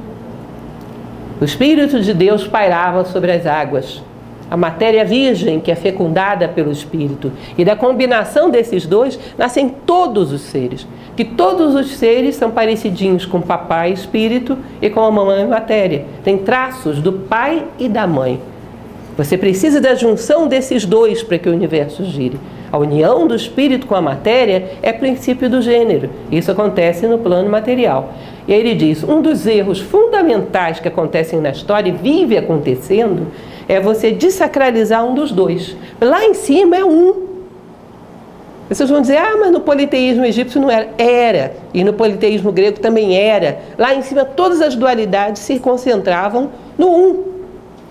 O Espírito de Deus pairava sobre as águas a matéria virgem que é fecundada pelo Espírito. E da combinação desses dois nascem todos os seres. Que todos os seres são parecidinhos com o papai Espírito e com a mamãe matéria. Tem traços do pai e da mãe. Você precisa da junção desses dois para que o universo gire. A união do espírito com a matéria é princípio do gênero. Isso acontece no plano material. E aí ele diz: um dos erros fundamentais que acontecem na história e vive acontecendo é você desacralizar um dos dois. Lá em cima é um. Vocês vão dizer, ah, mas no politeísmo egípcio não era. Era. E no politeísmo grego também era. Lá em cima todas as dualidades se concentravam no um.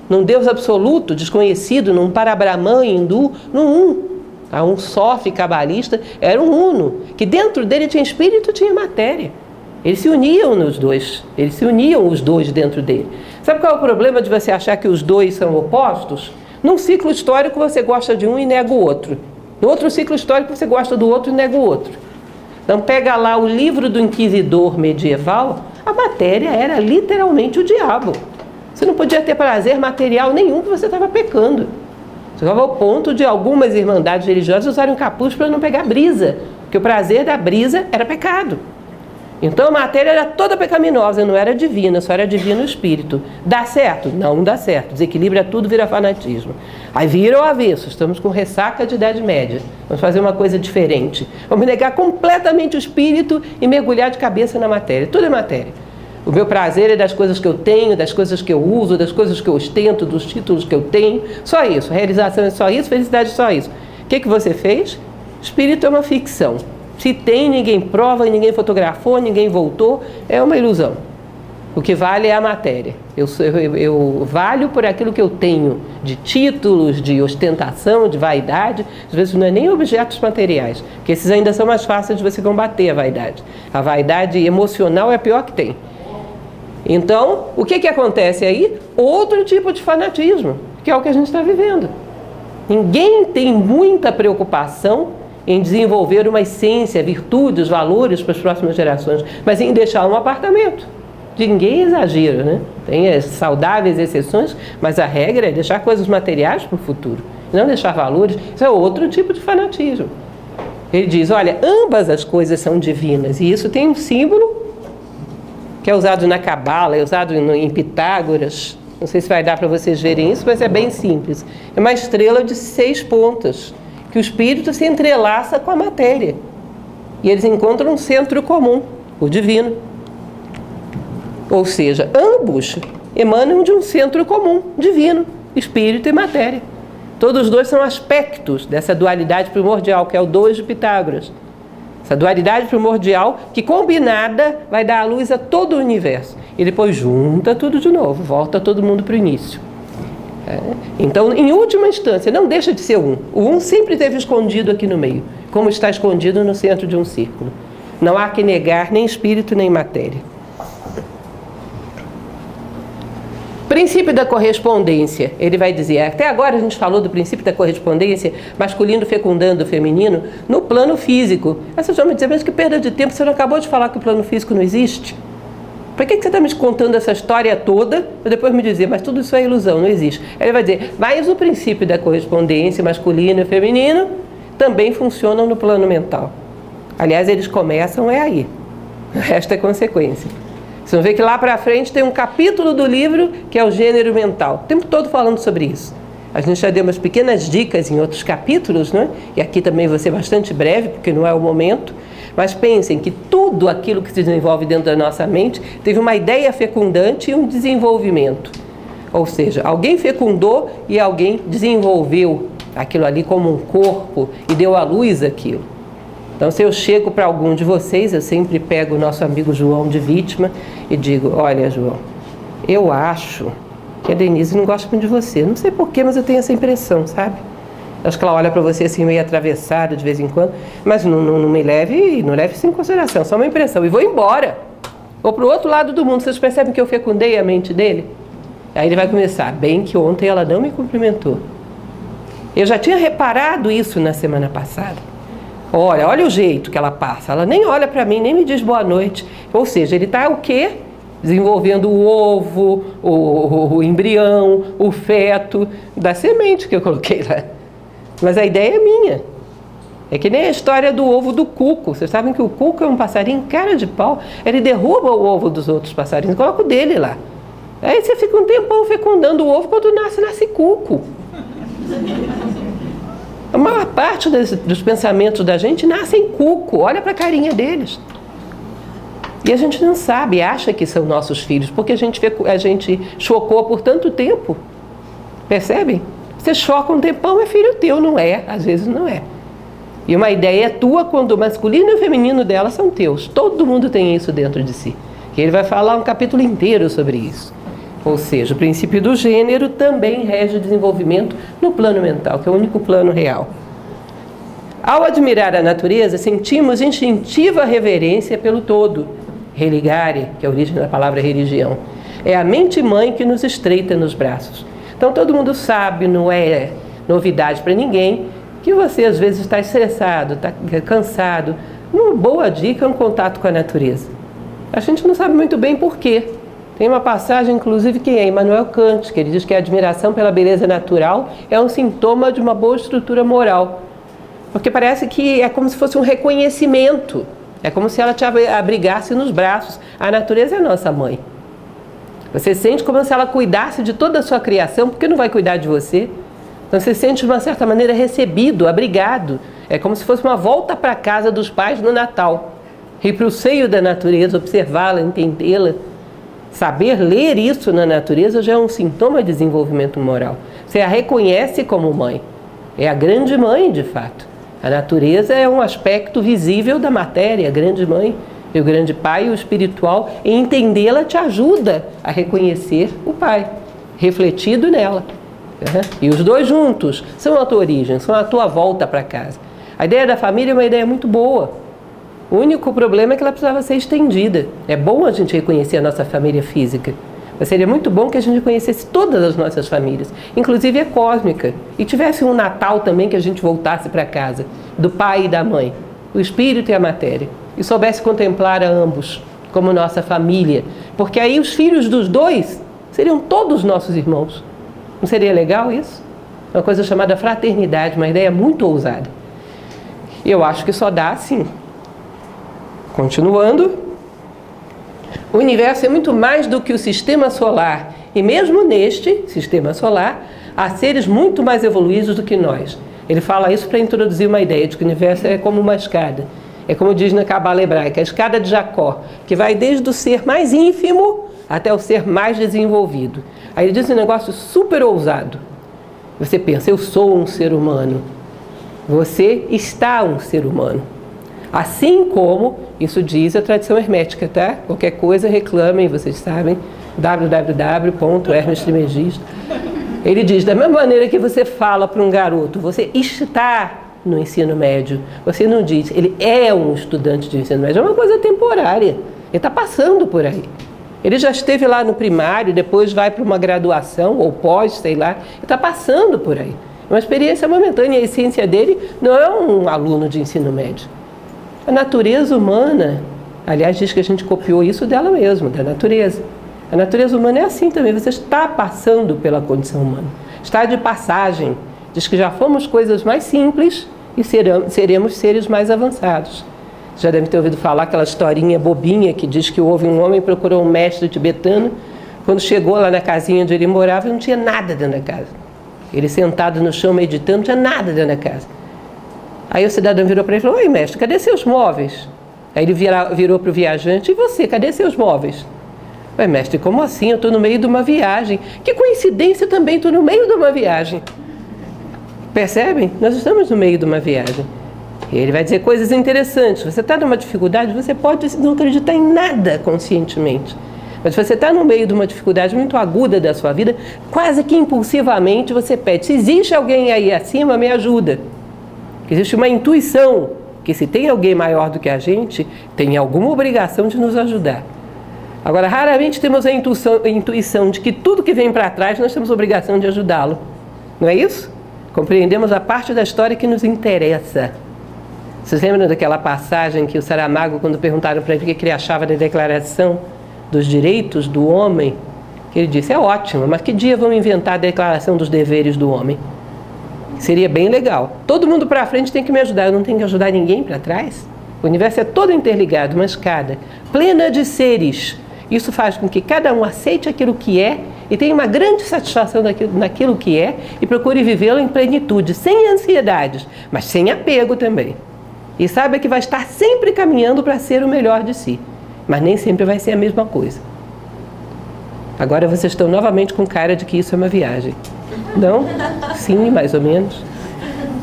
Num Deus absoluto, desconhecido, num Parabrahman hindu, no um. Tá? Um sofe cabalista era um uno, que dentro dele tinha espírito tinha matéria. Eles se uniam nos dois, eles se uniam os dois dentro dele. Sabe qual é o problema de você achar que os dois são opostos? Num ciclo histórico você gosta de um e nega o outro. No outro ciclo histórico você gosta do outro e nega o outro. Então pega lá o livro do inquisidor medieval, a matéria era literalmente o diabo. Você não podia ter prazer material nenhum que você estava pecando. Chegava ao ponto de algumas irmandades religiosas usarem capuz para não pegar brisa, porque o prazer da brisa era pecado. Então a matéria era toda pecaminosa, não era divina, só era divino o espírito. Dá certo? Não, não dá certo. Desequilibra tudo, vira fanatismo. Aí vira o avesso, estamos com ressaca de Idade Média. Vamos fazer uma coisa diferente. Vamos negar completamente o espírito e mergulhar de cabeça na matéria. Tudo é matéria. O meu prazer é das coisas que eu tenho, das coisas que eu uso, das coisas que eu ostento, dos títulos que eu tenho. Só isso. Realização é só isso, felicidade é só isso. O que, que você fez? Espírito é uma ficção. Se tem, ninguém prova, ninguém fotografou, ninguém voltou, é uma ilusão. O que vale é a matéria. Eu, eu, eu, valho por aquilo que eu tenho de títulos, de ostentação, de vaidade. Às vezes não é nem objetos materiais, porque esses ainda são mais fáceis de você combater a vaidade. A vaidade emocional é a pior que tem. Então, o que, que acontece aí? Outro tipo de fanatismo, que é o que a gente está vivendo. Ninguém tem muita preocupação em desenvolver uma essência, virtudes, valores para as próximas gerações, mas em deixar um apartamento. De ninguém exagero, né? Tem saudáveis exceções, mas a regra é deixar coisas materiais para o futuro, não deixar valores. Isso é outro tipo de fanatismo. Ele diz: olha, ambas as coisas são divinas, e isso tem um símbolo que é usado na Cabala, é usado em Pitágoras. Não sei se vai dar para vocês verem isso, mas é bem simples. É uma estrela de seis pontas que o espírito se entrelaça com a matéria. E eles encontram um centro comum, o divino. Ou seja, ambos emanam de um centro comum, divino, espírito e matéria. Todos os dois são aspectos dessa dualidade primordial, que é o dois de Pitágoras. Essa dualidade primordial que combinada vai dar a luz a todo o universo. E depois junta tudo de novo, volta todo mundo para o início. Então, em última instância, não deixa de ser um. O um sempre esteve escondido aqui no meio, como está escondido no centro de um círculo. Não há que negar nem espírito nem matéria. Princípio da correspondência, ele vai dizer, até agora a gente falou do princípio da correspondência, masculino fecundando o feminino, no plano físico. Aí vocês vão me dizer, mas que perda de tempo, você não acabou de falar que o plano físico não existe? Por que, você está me contando essa história toda e depois me dizer, mas tudo isso é ilusão, não existe? Ele vai dizer, mas o princípio da correspondência masculino e feminino também funcionam no plano mental. Aliás, eles começam é aí. O resto é consequência. Você vê que lá para frente tem um capítulo do livro que é o gênero mental. O tempo todo falando sobre isso. A gente já deu umas pequenas dicas em outros capítulos, né? e aqui também vou ser bastante breve, porque não é o momento. Mas pensem que tudo aquilo que se desenvolve dentro da nossa mente teve uma ideia fecundante e um desenvolvimento. Ou seja, alguém fecundou e alguém desenvolveu aquilo ali como um corpo e deu à luz aquilo. Então, se eu chego para algum de vocês, eu sempre pego o nosso amigo João de vítima e digo: Olha, João, eu acho que a Denise não gosta muito de você. Não sei porquê, mas eu tenho essa impressão, sabe? Acho que ela olha para você assim meio atravessada de vez em quando, mas não, não, não me leve, não leve isso em consideração, só uma impressão. E vou embora. Ou para o outro lado do mundo. Vocês percebem que eu fecundei a mente dele? Aí ele vai começar. Bem que ontem ela não me cumprimentou. Eu já tinha reparado isso na semana passada. Olha, olha o jeito que ela passa. Ela nem olha para mim, nem me diz boa noite. Ou seja, ele está o quê? Desenvolvendo o ovo, o, o, o embrião, o feto da semente que eu coloquei lá. Mas a ideia é minha. É que nem a história do ovo do cuco. Vocês sabem que o cuco é um passarinho cara de pau. Ele derruba o ovo dos outros passarinhos, coloca o dele lá. Aí você fica um tempão fecundando o ovo, quando nasce, nasce cuco. A maior parte dos, dos pensamentos da gente nascem cuco. Olha para a carinha deles. E a gente não sabe, acha que são nossos filhos, porque a gente, a gente chocou por tanto tempo. Percebem? Você choca um tempão, é filho teu, não é? Às vezes não é. E uma ideia é tua quando o masculino e o feminino dela são teus. Todo mundo tem isso dentro de si. Ele vai falar um capítulo inteiro sobre isso. Ou seja, o princípio do gênero também rege o desenvolvimento no plano mental, que é o único plano real. Ao admirar a natureza, sentimos instintiva reverência pelo todo. Religare, que é a origem da palavra religião, é a mente mãe que nos estreita nos braços. Então todo mundo sabe, não é novidade para ninguém, que você às vezes está estressado, está cansado. Uma boa dica é um contato com a natureza. A gente não sabe muito bem por quê. Tem uma passagem, inclusive, que é Emmanuel Kant, que ele diz que a admiração pela beleza natural é um sintoma de uma boa estrutura moral. Porque parece que é como se fosse um reconhecimento. É como se ela te abrigasse nos braços. A natureza é nossa mãe. Você sente como se ela cuidasse de toda a sua criação, porque não vai cuidar de você. Então você sente de uma certa maneira recebido, abrigado. É como se fosse uma volta para casa dos pais no Natal. Ir para o seio da natureza, observá-la, entendê-la. Saber ler isso na natureza já é um sintoma de desenvolvimento moral. Você a reconhece como mãe. É a grande mãe, de fato. A natureza é um aspecto visível da matéria, a grande mãe o grande Pai, o espiritual, e entendê-la te ajuda a reconhecer o Pai, refletido nela. E os dois juntos são a tua origem, são a tua volta para casa. A ideia da família é uma ideia muito boa. O único problema é que ela precisava ser estendida. É bom a gente reconhecer a nossa família física. Mas seria muito bom que a gente conhecesse todas as nossas famílias, inclusive a cósmica, e tivesse um Natal também que a gente voltasse para casa, do pai e da mãe, o espírito e a matéria e soubesse contemplar a ambos como nossa família, porque aí os filhos dos dois seriam todos nossos irmãos. Não seria legal isso? Uma coisa chamada fraternidade, uma ideia muito ousada. Eu acho que só dá assim. Continuando, o universo é muito mais do que o sistema solar, e mesmo neste sistema solar, há seres muito mais evoluídos do que nós. Ele fala isso para introduzir uma ideia de que o universo é como uma escada é como diz na Cabala Hebraica, a escada de Jacó, que vai desde o ser mais ínfimo até o ser mais desenvolvido. Aí ele diz um negócio super ousado. Você pensa, eu sou um ser humano. Você está um ser humano. Assim como isso diz a tradição hermética, tá? Qualquer coisa reclamem, vocês sabem, www.hermes Ele diz, da mesma maneira que você fala para um garoto, você está no ensino médio. Você não diz, ele é um estudante de ensino médio, é uma coisa temporária. Ele está passando por aí. Ele já esteve lá no primário, depois vai para uma graduação ou pós, sei lá, está passando por aí. É uma experiência momentânea. A essência dele não é um aluno de ensino médio. A natureza humana Aliás, diz que a gente copiou isso dela mesma, da natureza. A natureza humana é assim também, você está passando pela condição humana, está de passagem. Diz que já fomos coisas mais simples e seremos seres mais avançados. Já deve ter ouvido falar aquela historinha bobinha que diz que houve um homem que procurou um mestre tibetano. Quando chegou lá na casinha onde ele morava, não tinha nada dentro da casa. Ele sentado no chão meditando, não tinha nada dentro da casa. Aí o cidadão virou para ele e falou: Oi, mestre, cadê seus móveis? Aí ele virou para o viajante: E você, cadê seus móveis? Ué, mestre, como assim? Eu estou no meio de uma viagem. Que coincidência também, estou no meio de uma viagem. Percebem? Nós estamos no meio de uma viagem. E ele vai dizer coisas interessantes. Você está numa dificuldade, você pode não acreditar em nada conscientemente. Mas você está no meio de uma dificuldade muito aguda da sua vida, quase que impulsivamente você pede: se existe alguém aí acima, me ajuda. Existe uma intuição que se tem alguém maior do que a gente, tem alguma obrigação de nos ajudar. Agora, raramente temos a intuição, a intuição de que tudo que vem para trás nós temos obrigação de ajudá-lo. Não é isso? Compreendemos a parte da história que nos interessa. Vocês lembram daquela passagem que o Saramago, quando perguntaram para ele o que ele achava da Declaração dos Direitos do Homem, ele disse: é ótimo, mas que dia vão inventar a Declaração dos Deveres do Homem? Seria bem legal. Todo mundo para frente tem que me ajudar, eu não tenho que ajudar ninguém para trás. O universo é todo interligado, uma escada plena de seres isso faz com que cada um aceite aquilo que é e tenha uma grande satisfação naquilo, naquilo que é e procure vivê-lo em plenitude, sem ansiedades, mas sem apego também. E saiba que vai estar sempre caminhando para ser o melhor de si, mas nem sempre vai ser a mesma coisa. Agora vocês estão novamente com cara de que isso é uma viagem. Não? Sim, mais ou menos.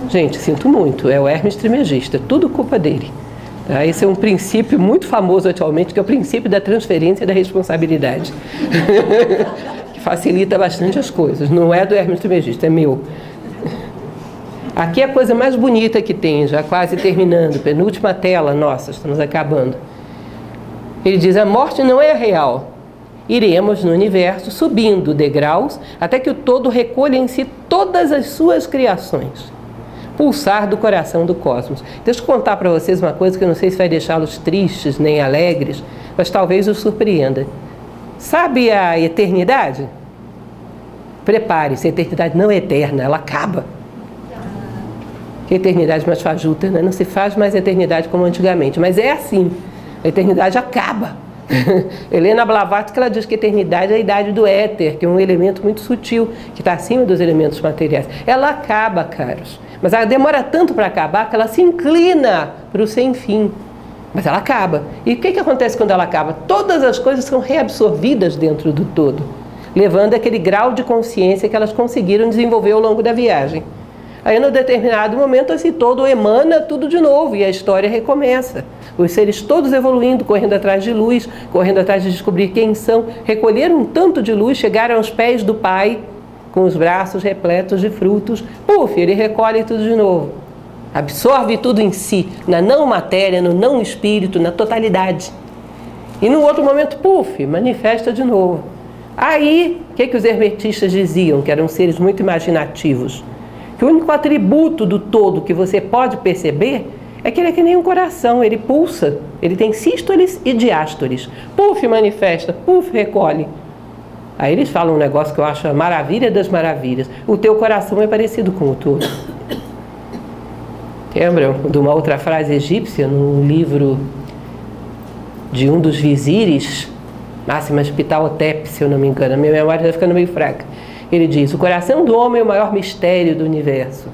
Gente, sinto muito, é o Hermes Trimegista, tudo culpa dele. Ah, esse é um princípio muito famoso atualmente, que é o princípio da transferência da responsabilidade, facilita bastante as coisas. Não é do Hermes Trismegisto, é meu. Aqui é a coisa mais bonita que tem, já quase terminando, penúltima tela, nossa, estamos acabando. Ele diz: a morte não é real. Iremos no universo subindo degraus até que o todo recolha em si todas as suas criações pulsar do coração do cosmos. Deixa eu contar para vocês uma coisa que eu não sei se vai deixá-los tristes nem alegres, mas talvez os surpreenda. Sabe a eternidade? Prepare-se, a eternidade não é eterna, ela acaba. Que eternidade mais fajuta, né? não se faz mais eternidade como antigamente, mas é assim, a eternidade acaba. Helena Blavatsky ela diz que a eternidade é a idade do éter, que é um elemento muito sutil, que está acima dos elementos materiais. Ela acaba, caros. Mas ela demora tanto para acabar que ela se inclina para o sem fim. Mas ela acaba. E o que, que acontece quando ela acaba? Todas as coisas são reabsorvidas dentro do todo, levando aquele grau de consciência que elas conseguiram desenvolver ao longo da viagem. Aí, no determinado momento, esse todo emana tudo de novo e a história recomeça. Os seres todos evoluindo, correndo atrás de luz, correndo atrás de descobrir quem são, recolheram um tanto de luz, chegaram aos pés do Pai, com os braços repletos de frutos, puf, ele recolhe tudo de novo. Absorve tudo em si, na não matéria, no não espírito, na totalidade. E no outro momento, puf, manifesta de novo. Aí, o que, que os hermetistas diziam? Que eram seres muito imaginativos. Que o único atributo do todo que você pode perceber é que ele é que nem um coração, ele pulsa, ele tem sístoles e diástoles. Puf, manifesta, puf, recolhe. Aí eles falam um negócio que eu acho a maravilha das maravilhas. O teu coração é parecido com o todo. Lembram de uma outra frase egípcia num livro de um dos vizires, Máxima Pitaotep, se eu não me engano, a minha memória está ficando meio fraca. Ele diz: O coração do homem é o maior mistério do universo.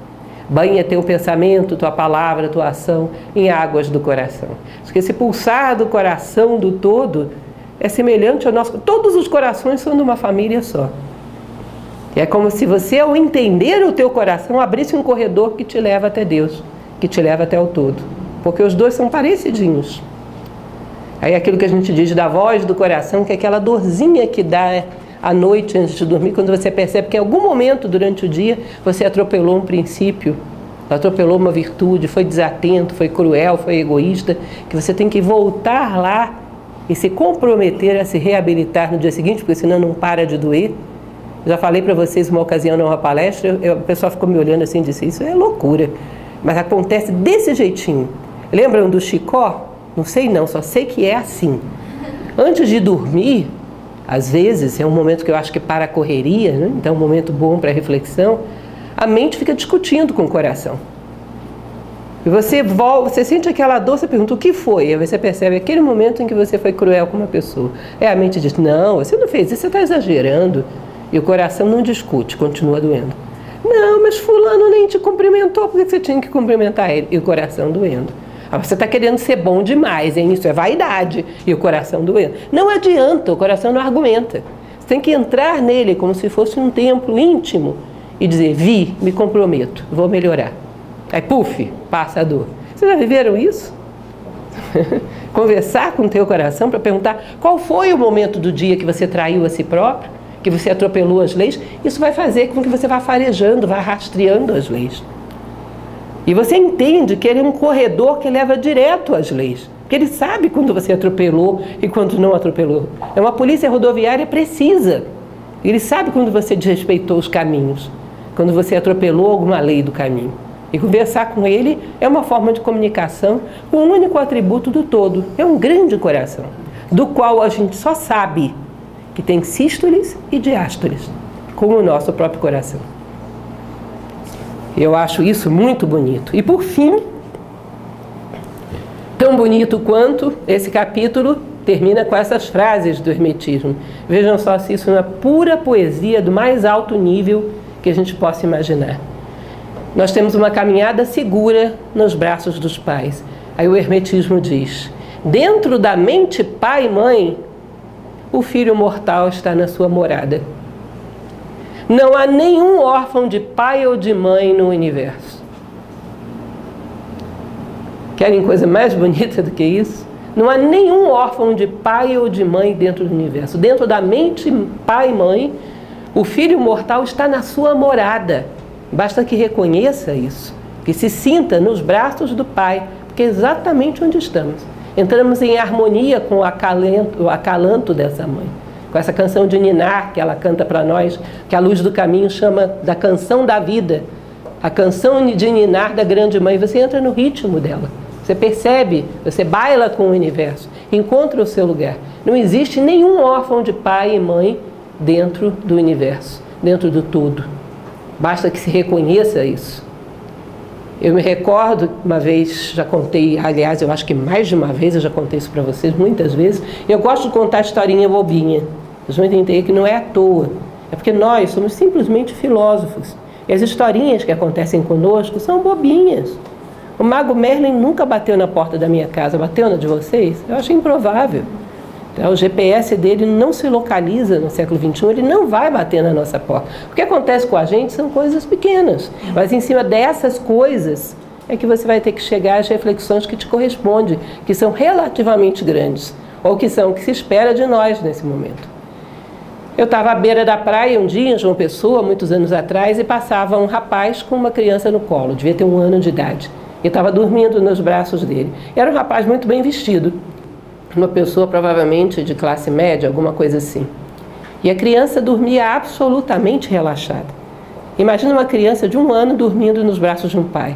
Banha teu pensamento, tua palavra, tua ação em águas do coração. Porque esse pulsar do coração do todo é semelhante ao nosso. Todos os corações são de uma família só. É como se você, ao entender o teu coração, abrisse um corredor que te leva até Deus, que te leva até o todo. Porque os dois são parecidinhos. Aí aquilo que a gente diz da voz do coração, que é aquela dorzinha que dá à noite antes de dormir, quando você percebe que em algum momento durante o dia você atropelou um princípio, atropelou uma virtude, foi desatento, foi cruel, foi egoísta, que você tem que voltar lá e se comprometer a se reabilitar no dia seguinte, porque senão não para de doer. Já falei para vocês uma ocasião numa palestra, eu, o pessoal ficou me olhando assim e disse: Isso é loucura. Mas acontece desse jeitinho. Lembram do Chicó? Não sei não, só sei que é assim. Antes de dormir, às vezes, é um momento que eu acho que para a correria, né? então é um momento bom para reflexão, a mente fica discutindo com o coração. E você volta, você sente aquela dor, você pergunta o que foi? Aí você percebe aquele momento em que você foi cruel com uma pessoa. Aí a mente diz: Não, você não fez isso, você está exagerando. E o coração não discute, continua doendo. Mas Fulano nem te cumprimentou, porque você tinha que cumprimentar ele. E o coração doendo. Ah, você está querendo ser bom demais, hein? Isso é vaidade. E o coração doendo. Não adianta, o coração não argumenta. Você tem que entrar nele como se fosse um templo íntimo e dizer: Vi, me comprometo, vou melhorar. Aí, puf, passa a dor. Vocês já viveram isso? Conversar com o teu coração para perguntar qual foi o momento do dia que você traiu a si próprio, que você atropelou as leis. Isso vai fazer com que você vá farejando, vá rastreando as leis. E você entende que ele é um corredor que leva direto às leis. Porque ele sabe quando você atropelou e quando não atropelou. É uma polícia rodoviária precisa. Ele sabe quando você desrespeitou os caminhos, quando você atropelou alguma lei do caminho. E conversar com ele é uma forma de comunicação com um único atributo do todo. É um grande coração, do qual a gente só sabe que tem sístoles e diástoles, como o nosso próprio coração. Eu acho isso muito bonito. E por fim, tão bonito quanto esse capítulo termina com essas frases do Hermetismo. Vejam só se isso é uma pura poesia do mais alto nível que a gente possa imaginar. Nós temos uma caminhada segura nos braços dos pais. Aí o Hermetismo diz: dentro da mente pai e mãe, o filho mortal está na sua morada. Não há nenhum órfão de pai ou de mãe no universo. Querem coisa mais bonita do que isso? Não há nenhum órfão de pai ou de mãe dentro do universo. Dentro da mente pai e mãe, o filho mortal está na sua morada. Basta que reconheça isso, que se sinta nos braços do Pai, porque é exatamente onde estamos. Entramos em harmonia com o acalanto, o acalanto dessa mãe, com essa canção de Ninar que ela canta para nós, que a luz do caminho chama da canção da vida, a canção de Ninar da grande mãe. Você entra no ritmo dela, você percebe, você baila com o universo, encontra o seu lugar. Não existe nenhum órfão de pai e mãe dentro do universo, dentro do todo. Basta que se reconheça isso. Eu me recordo, uma vez já contei, aliás, eu acho que mais de uma vez eu já contei isso para vocês, muitas vezes. Eu gosto de contar historinha bobinha. Vocês vão entender que não é à toa. É porque nós somos simplesmente filósofos. E as historinhas que acontecem conosco são bobinhas. O mago Merlin nunca bateu na porta da minha casa, bateu na de vocês? Eu acho improvável. Então, o GPS dele não se localiza no século XXI, ele não vai bater na nossa porta. O que acontece com a gente são coisas pequenas, mas em cima dessas coisas é que você vai ter que chegar às reflexões que te correspondem, que são relativamente grandes, ou que são o que se espera de nós nesse momento. Eu estava à beira da praia um dia, em João Pessoa, muitos anos atrás, e passava um rapaz com uma criança no colo, devia ter um ano de idade. E estava dormindo nos braços dele. Era um rapaz muito bem vestido uma pessoa provavelmente de classe média, alguma coisa assim. E a criança dormia absolutamente relaxada. Imagina uma criança de um ano dormindo nos braços de um pai.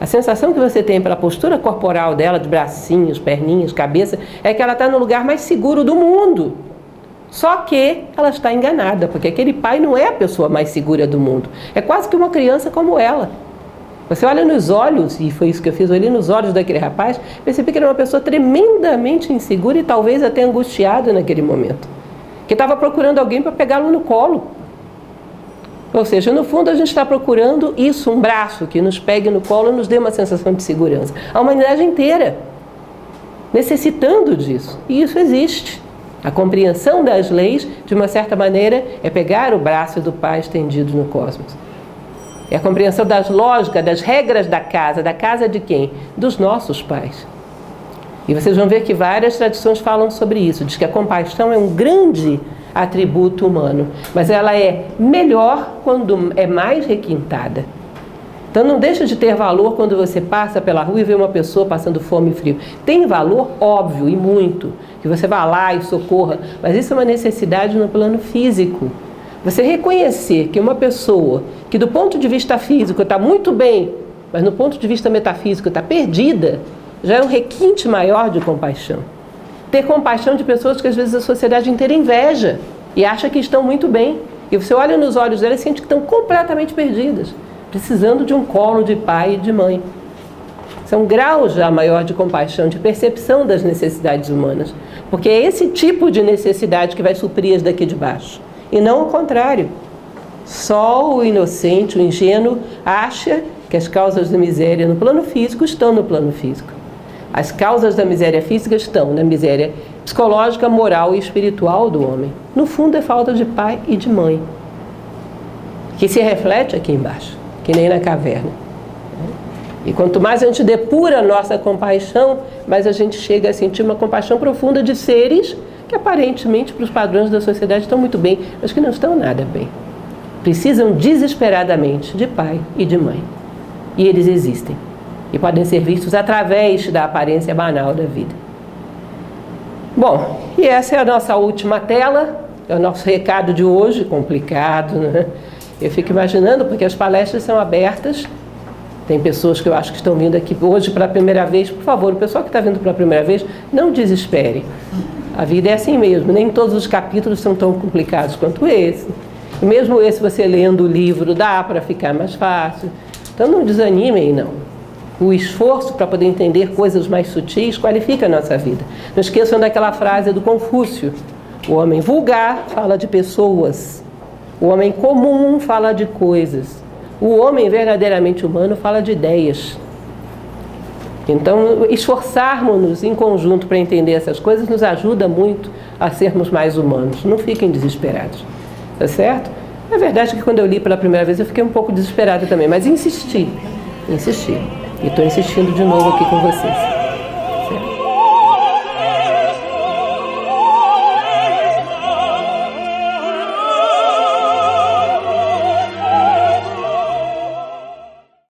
A sensação que você tem pela postura corporal dela, de bracinhos, perninhas, cabeça, é que ela está no lugar mais seguro do mundo. Só que ela está enganada, porque aquele pai não é a pessoa mais segura do mundo. É quase que uma criança como ela. Você olha nos olhos, e foi isso que eu fiz, eu olhei nos olhos daquele rapaz, percebi que era uma pessoa tremendamente insegura e talvez até angustiada naquele momento. Que estava procurando alguém para pegá-lo no colo. Ou seja, no fundo a gente está procurando isso, um braço que nos pegue no colo e nos dê uma sensação de segurança. A humanidade inteira necessitando disso. E isso existe. A compreensão das leis, de uma certa maneira, é pegar o braço do Pai estendido no cosmos. É a compreensão das lógicas, das regras da casa. Da casa de quem? Dos nossos pais. E vocês vão ver que várias tradições falam sobre isso. Diz que a compaixão é um grande atributo humano, mas ela é melhor quando é mais requintada. Então não deixa de ter valor quando você passa pela rua e vê uma pessoa passando fome e frio. Tem valor, óbvio, e muito, que você vá lá e socorra, mas isso é uma necessidade no plano físico. Você reconhecer que uma pessoa que do ponto de vista físico está muito bem, mas no ponto de vista metafísico está perdida, já é um requinte maior de compaixão. Ter compaixão de pessoas que às vezes a sociedade inteira inveja e acha que estão muito bem. E você olha nos olhos delas e sente que estão completamente perdidas, precisando de um colo de pai e de mãe. São graus já maior de compaixão, de percepção das necessidades humanas. Porque é esse tipo de necessidade que vai suprir as daqui de baixo. E não o contrário. Só o inocente, o ingênuo, acha que as causas da miséria no plano físico estão no plano físico. As causas da miséria física estão na miséria psicológica, moral e espiritual do homem. No fundo, é falta de pai e de mãe, que se reflete aqui embaixo, que nem na caverna. E quanto mais a gente depura a nossa compaixão, mais a gente chega a sentir uma compaixão profunda de seres que aparentemente, para os padrões da sociedade, estão muito bem, mas que não estão nada bem. Precisam desesperadamente de pai e de mãe. E eles existem. E podem ser vistos através da aparência banal da vida. Bom, e essa é a nossa última tela, é o nosso recado de hoje, complicado, né? Eu fico imaginando, porque as palestras são abertas tem pessoas que eu acho que estão vindo aqui hoje pela primeira vez. Por favor, o pessoal que está vindo pela primeira vez, não desespere. A vida é assim mesmo. Nem todos os capítulos são tão complicados quanto esse. E mesmo esse, você lendo o livro, dá para ficar mais fácil. Então não desanimem, não. O esforço para poder entender coisas mais sutis qualifica a nossa vida. Não esqueçam daquela frase do Confúcio: o homem vulgar fala de pessoas, o homem comum fala de coisas. O homem verdadeiramente humano fala de ideias. Então, esforçarmos-nos em conjunto para entender essas coisas nos ajuda muito a sermos mais humanos. Não fiquem desesperados. Tá certo? É verdade que quando eu li pela primeira vez eu fiquei um pouco desesperada também, mas insisti. Insisti. E estou insistindo de novo aqui com vocês.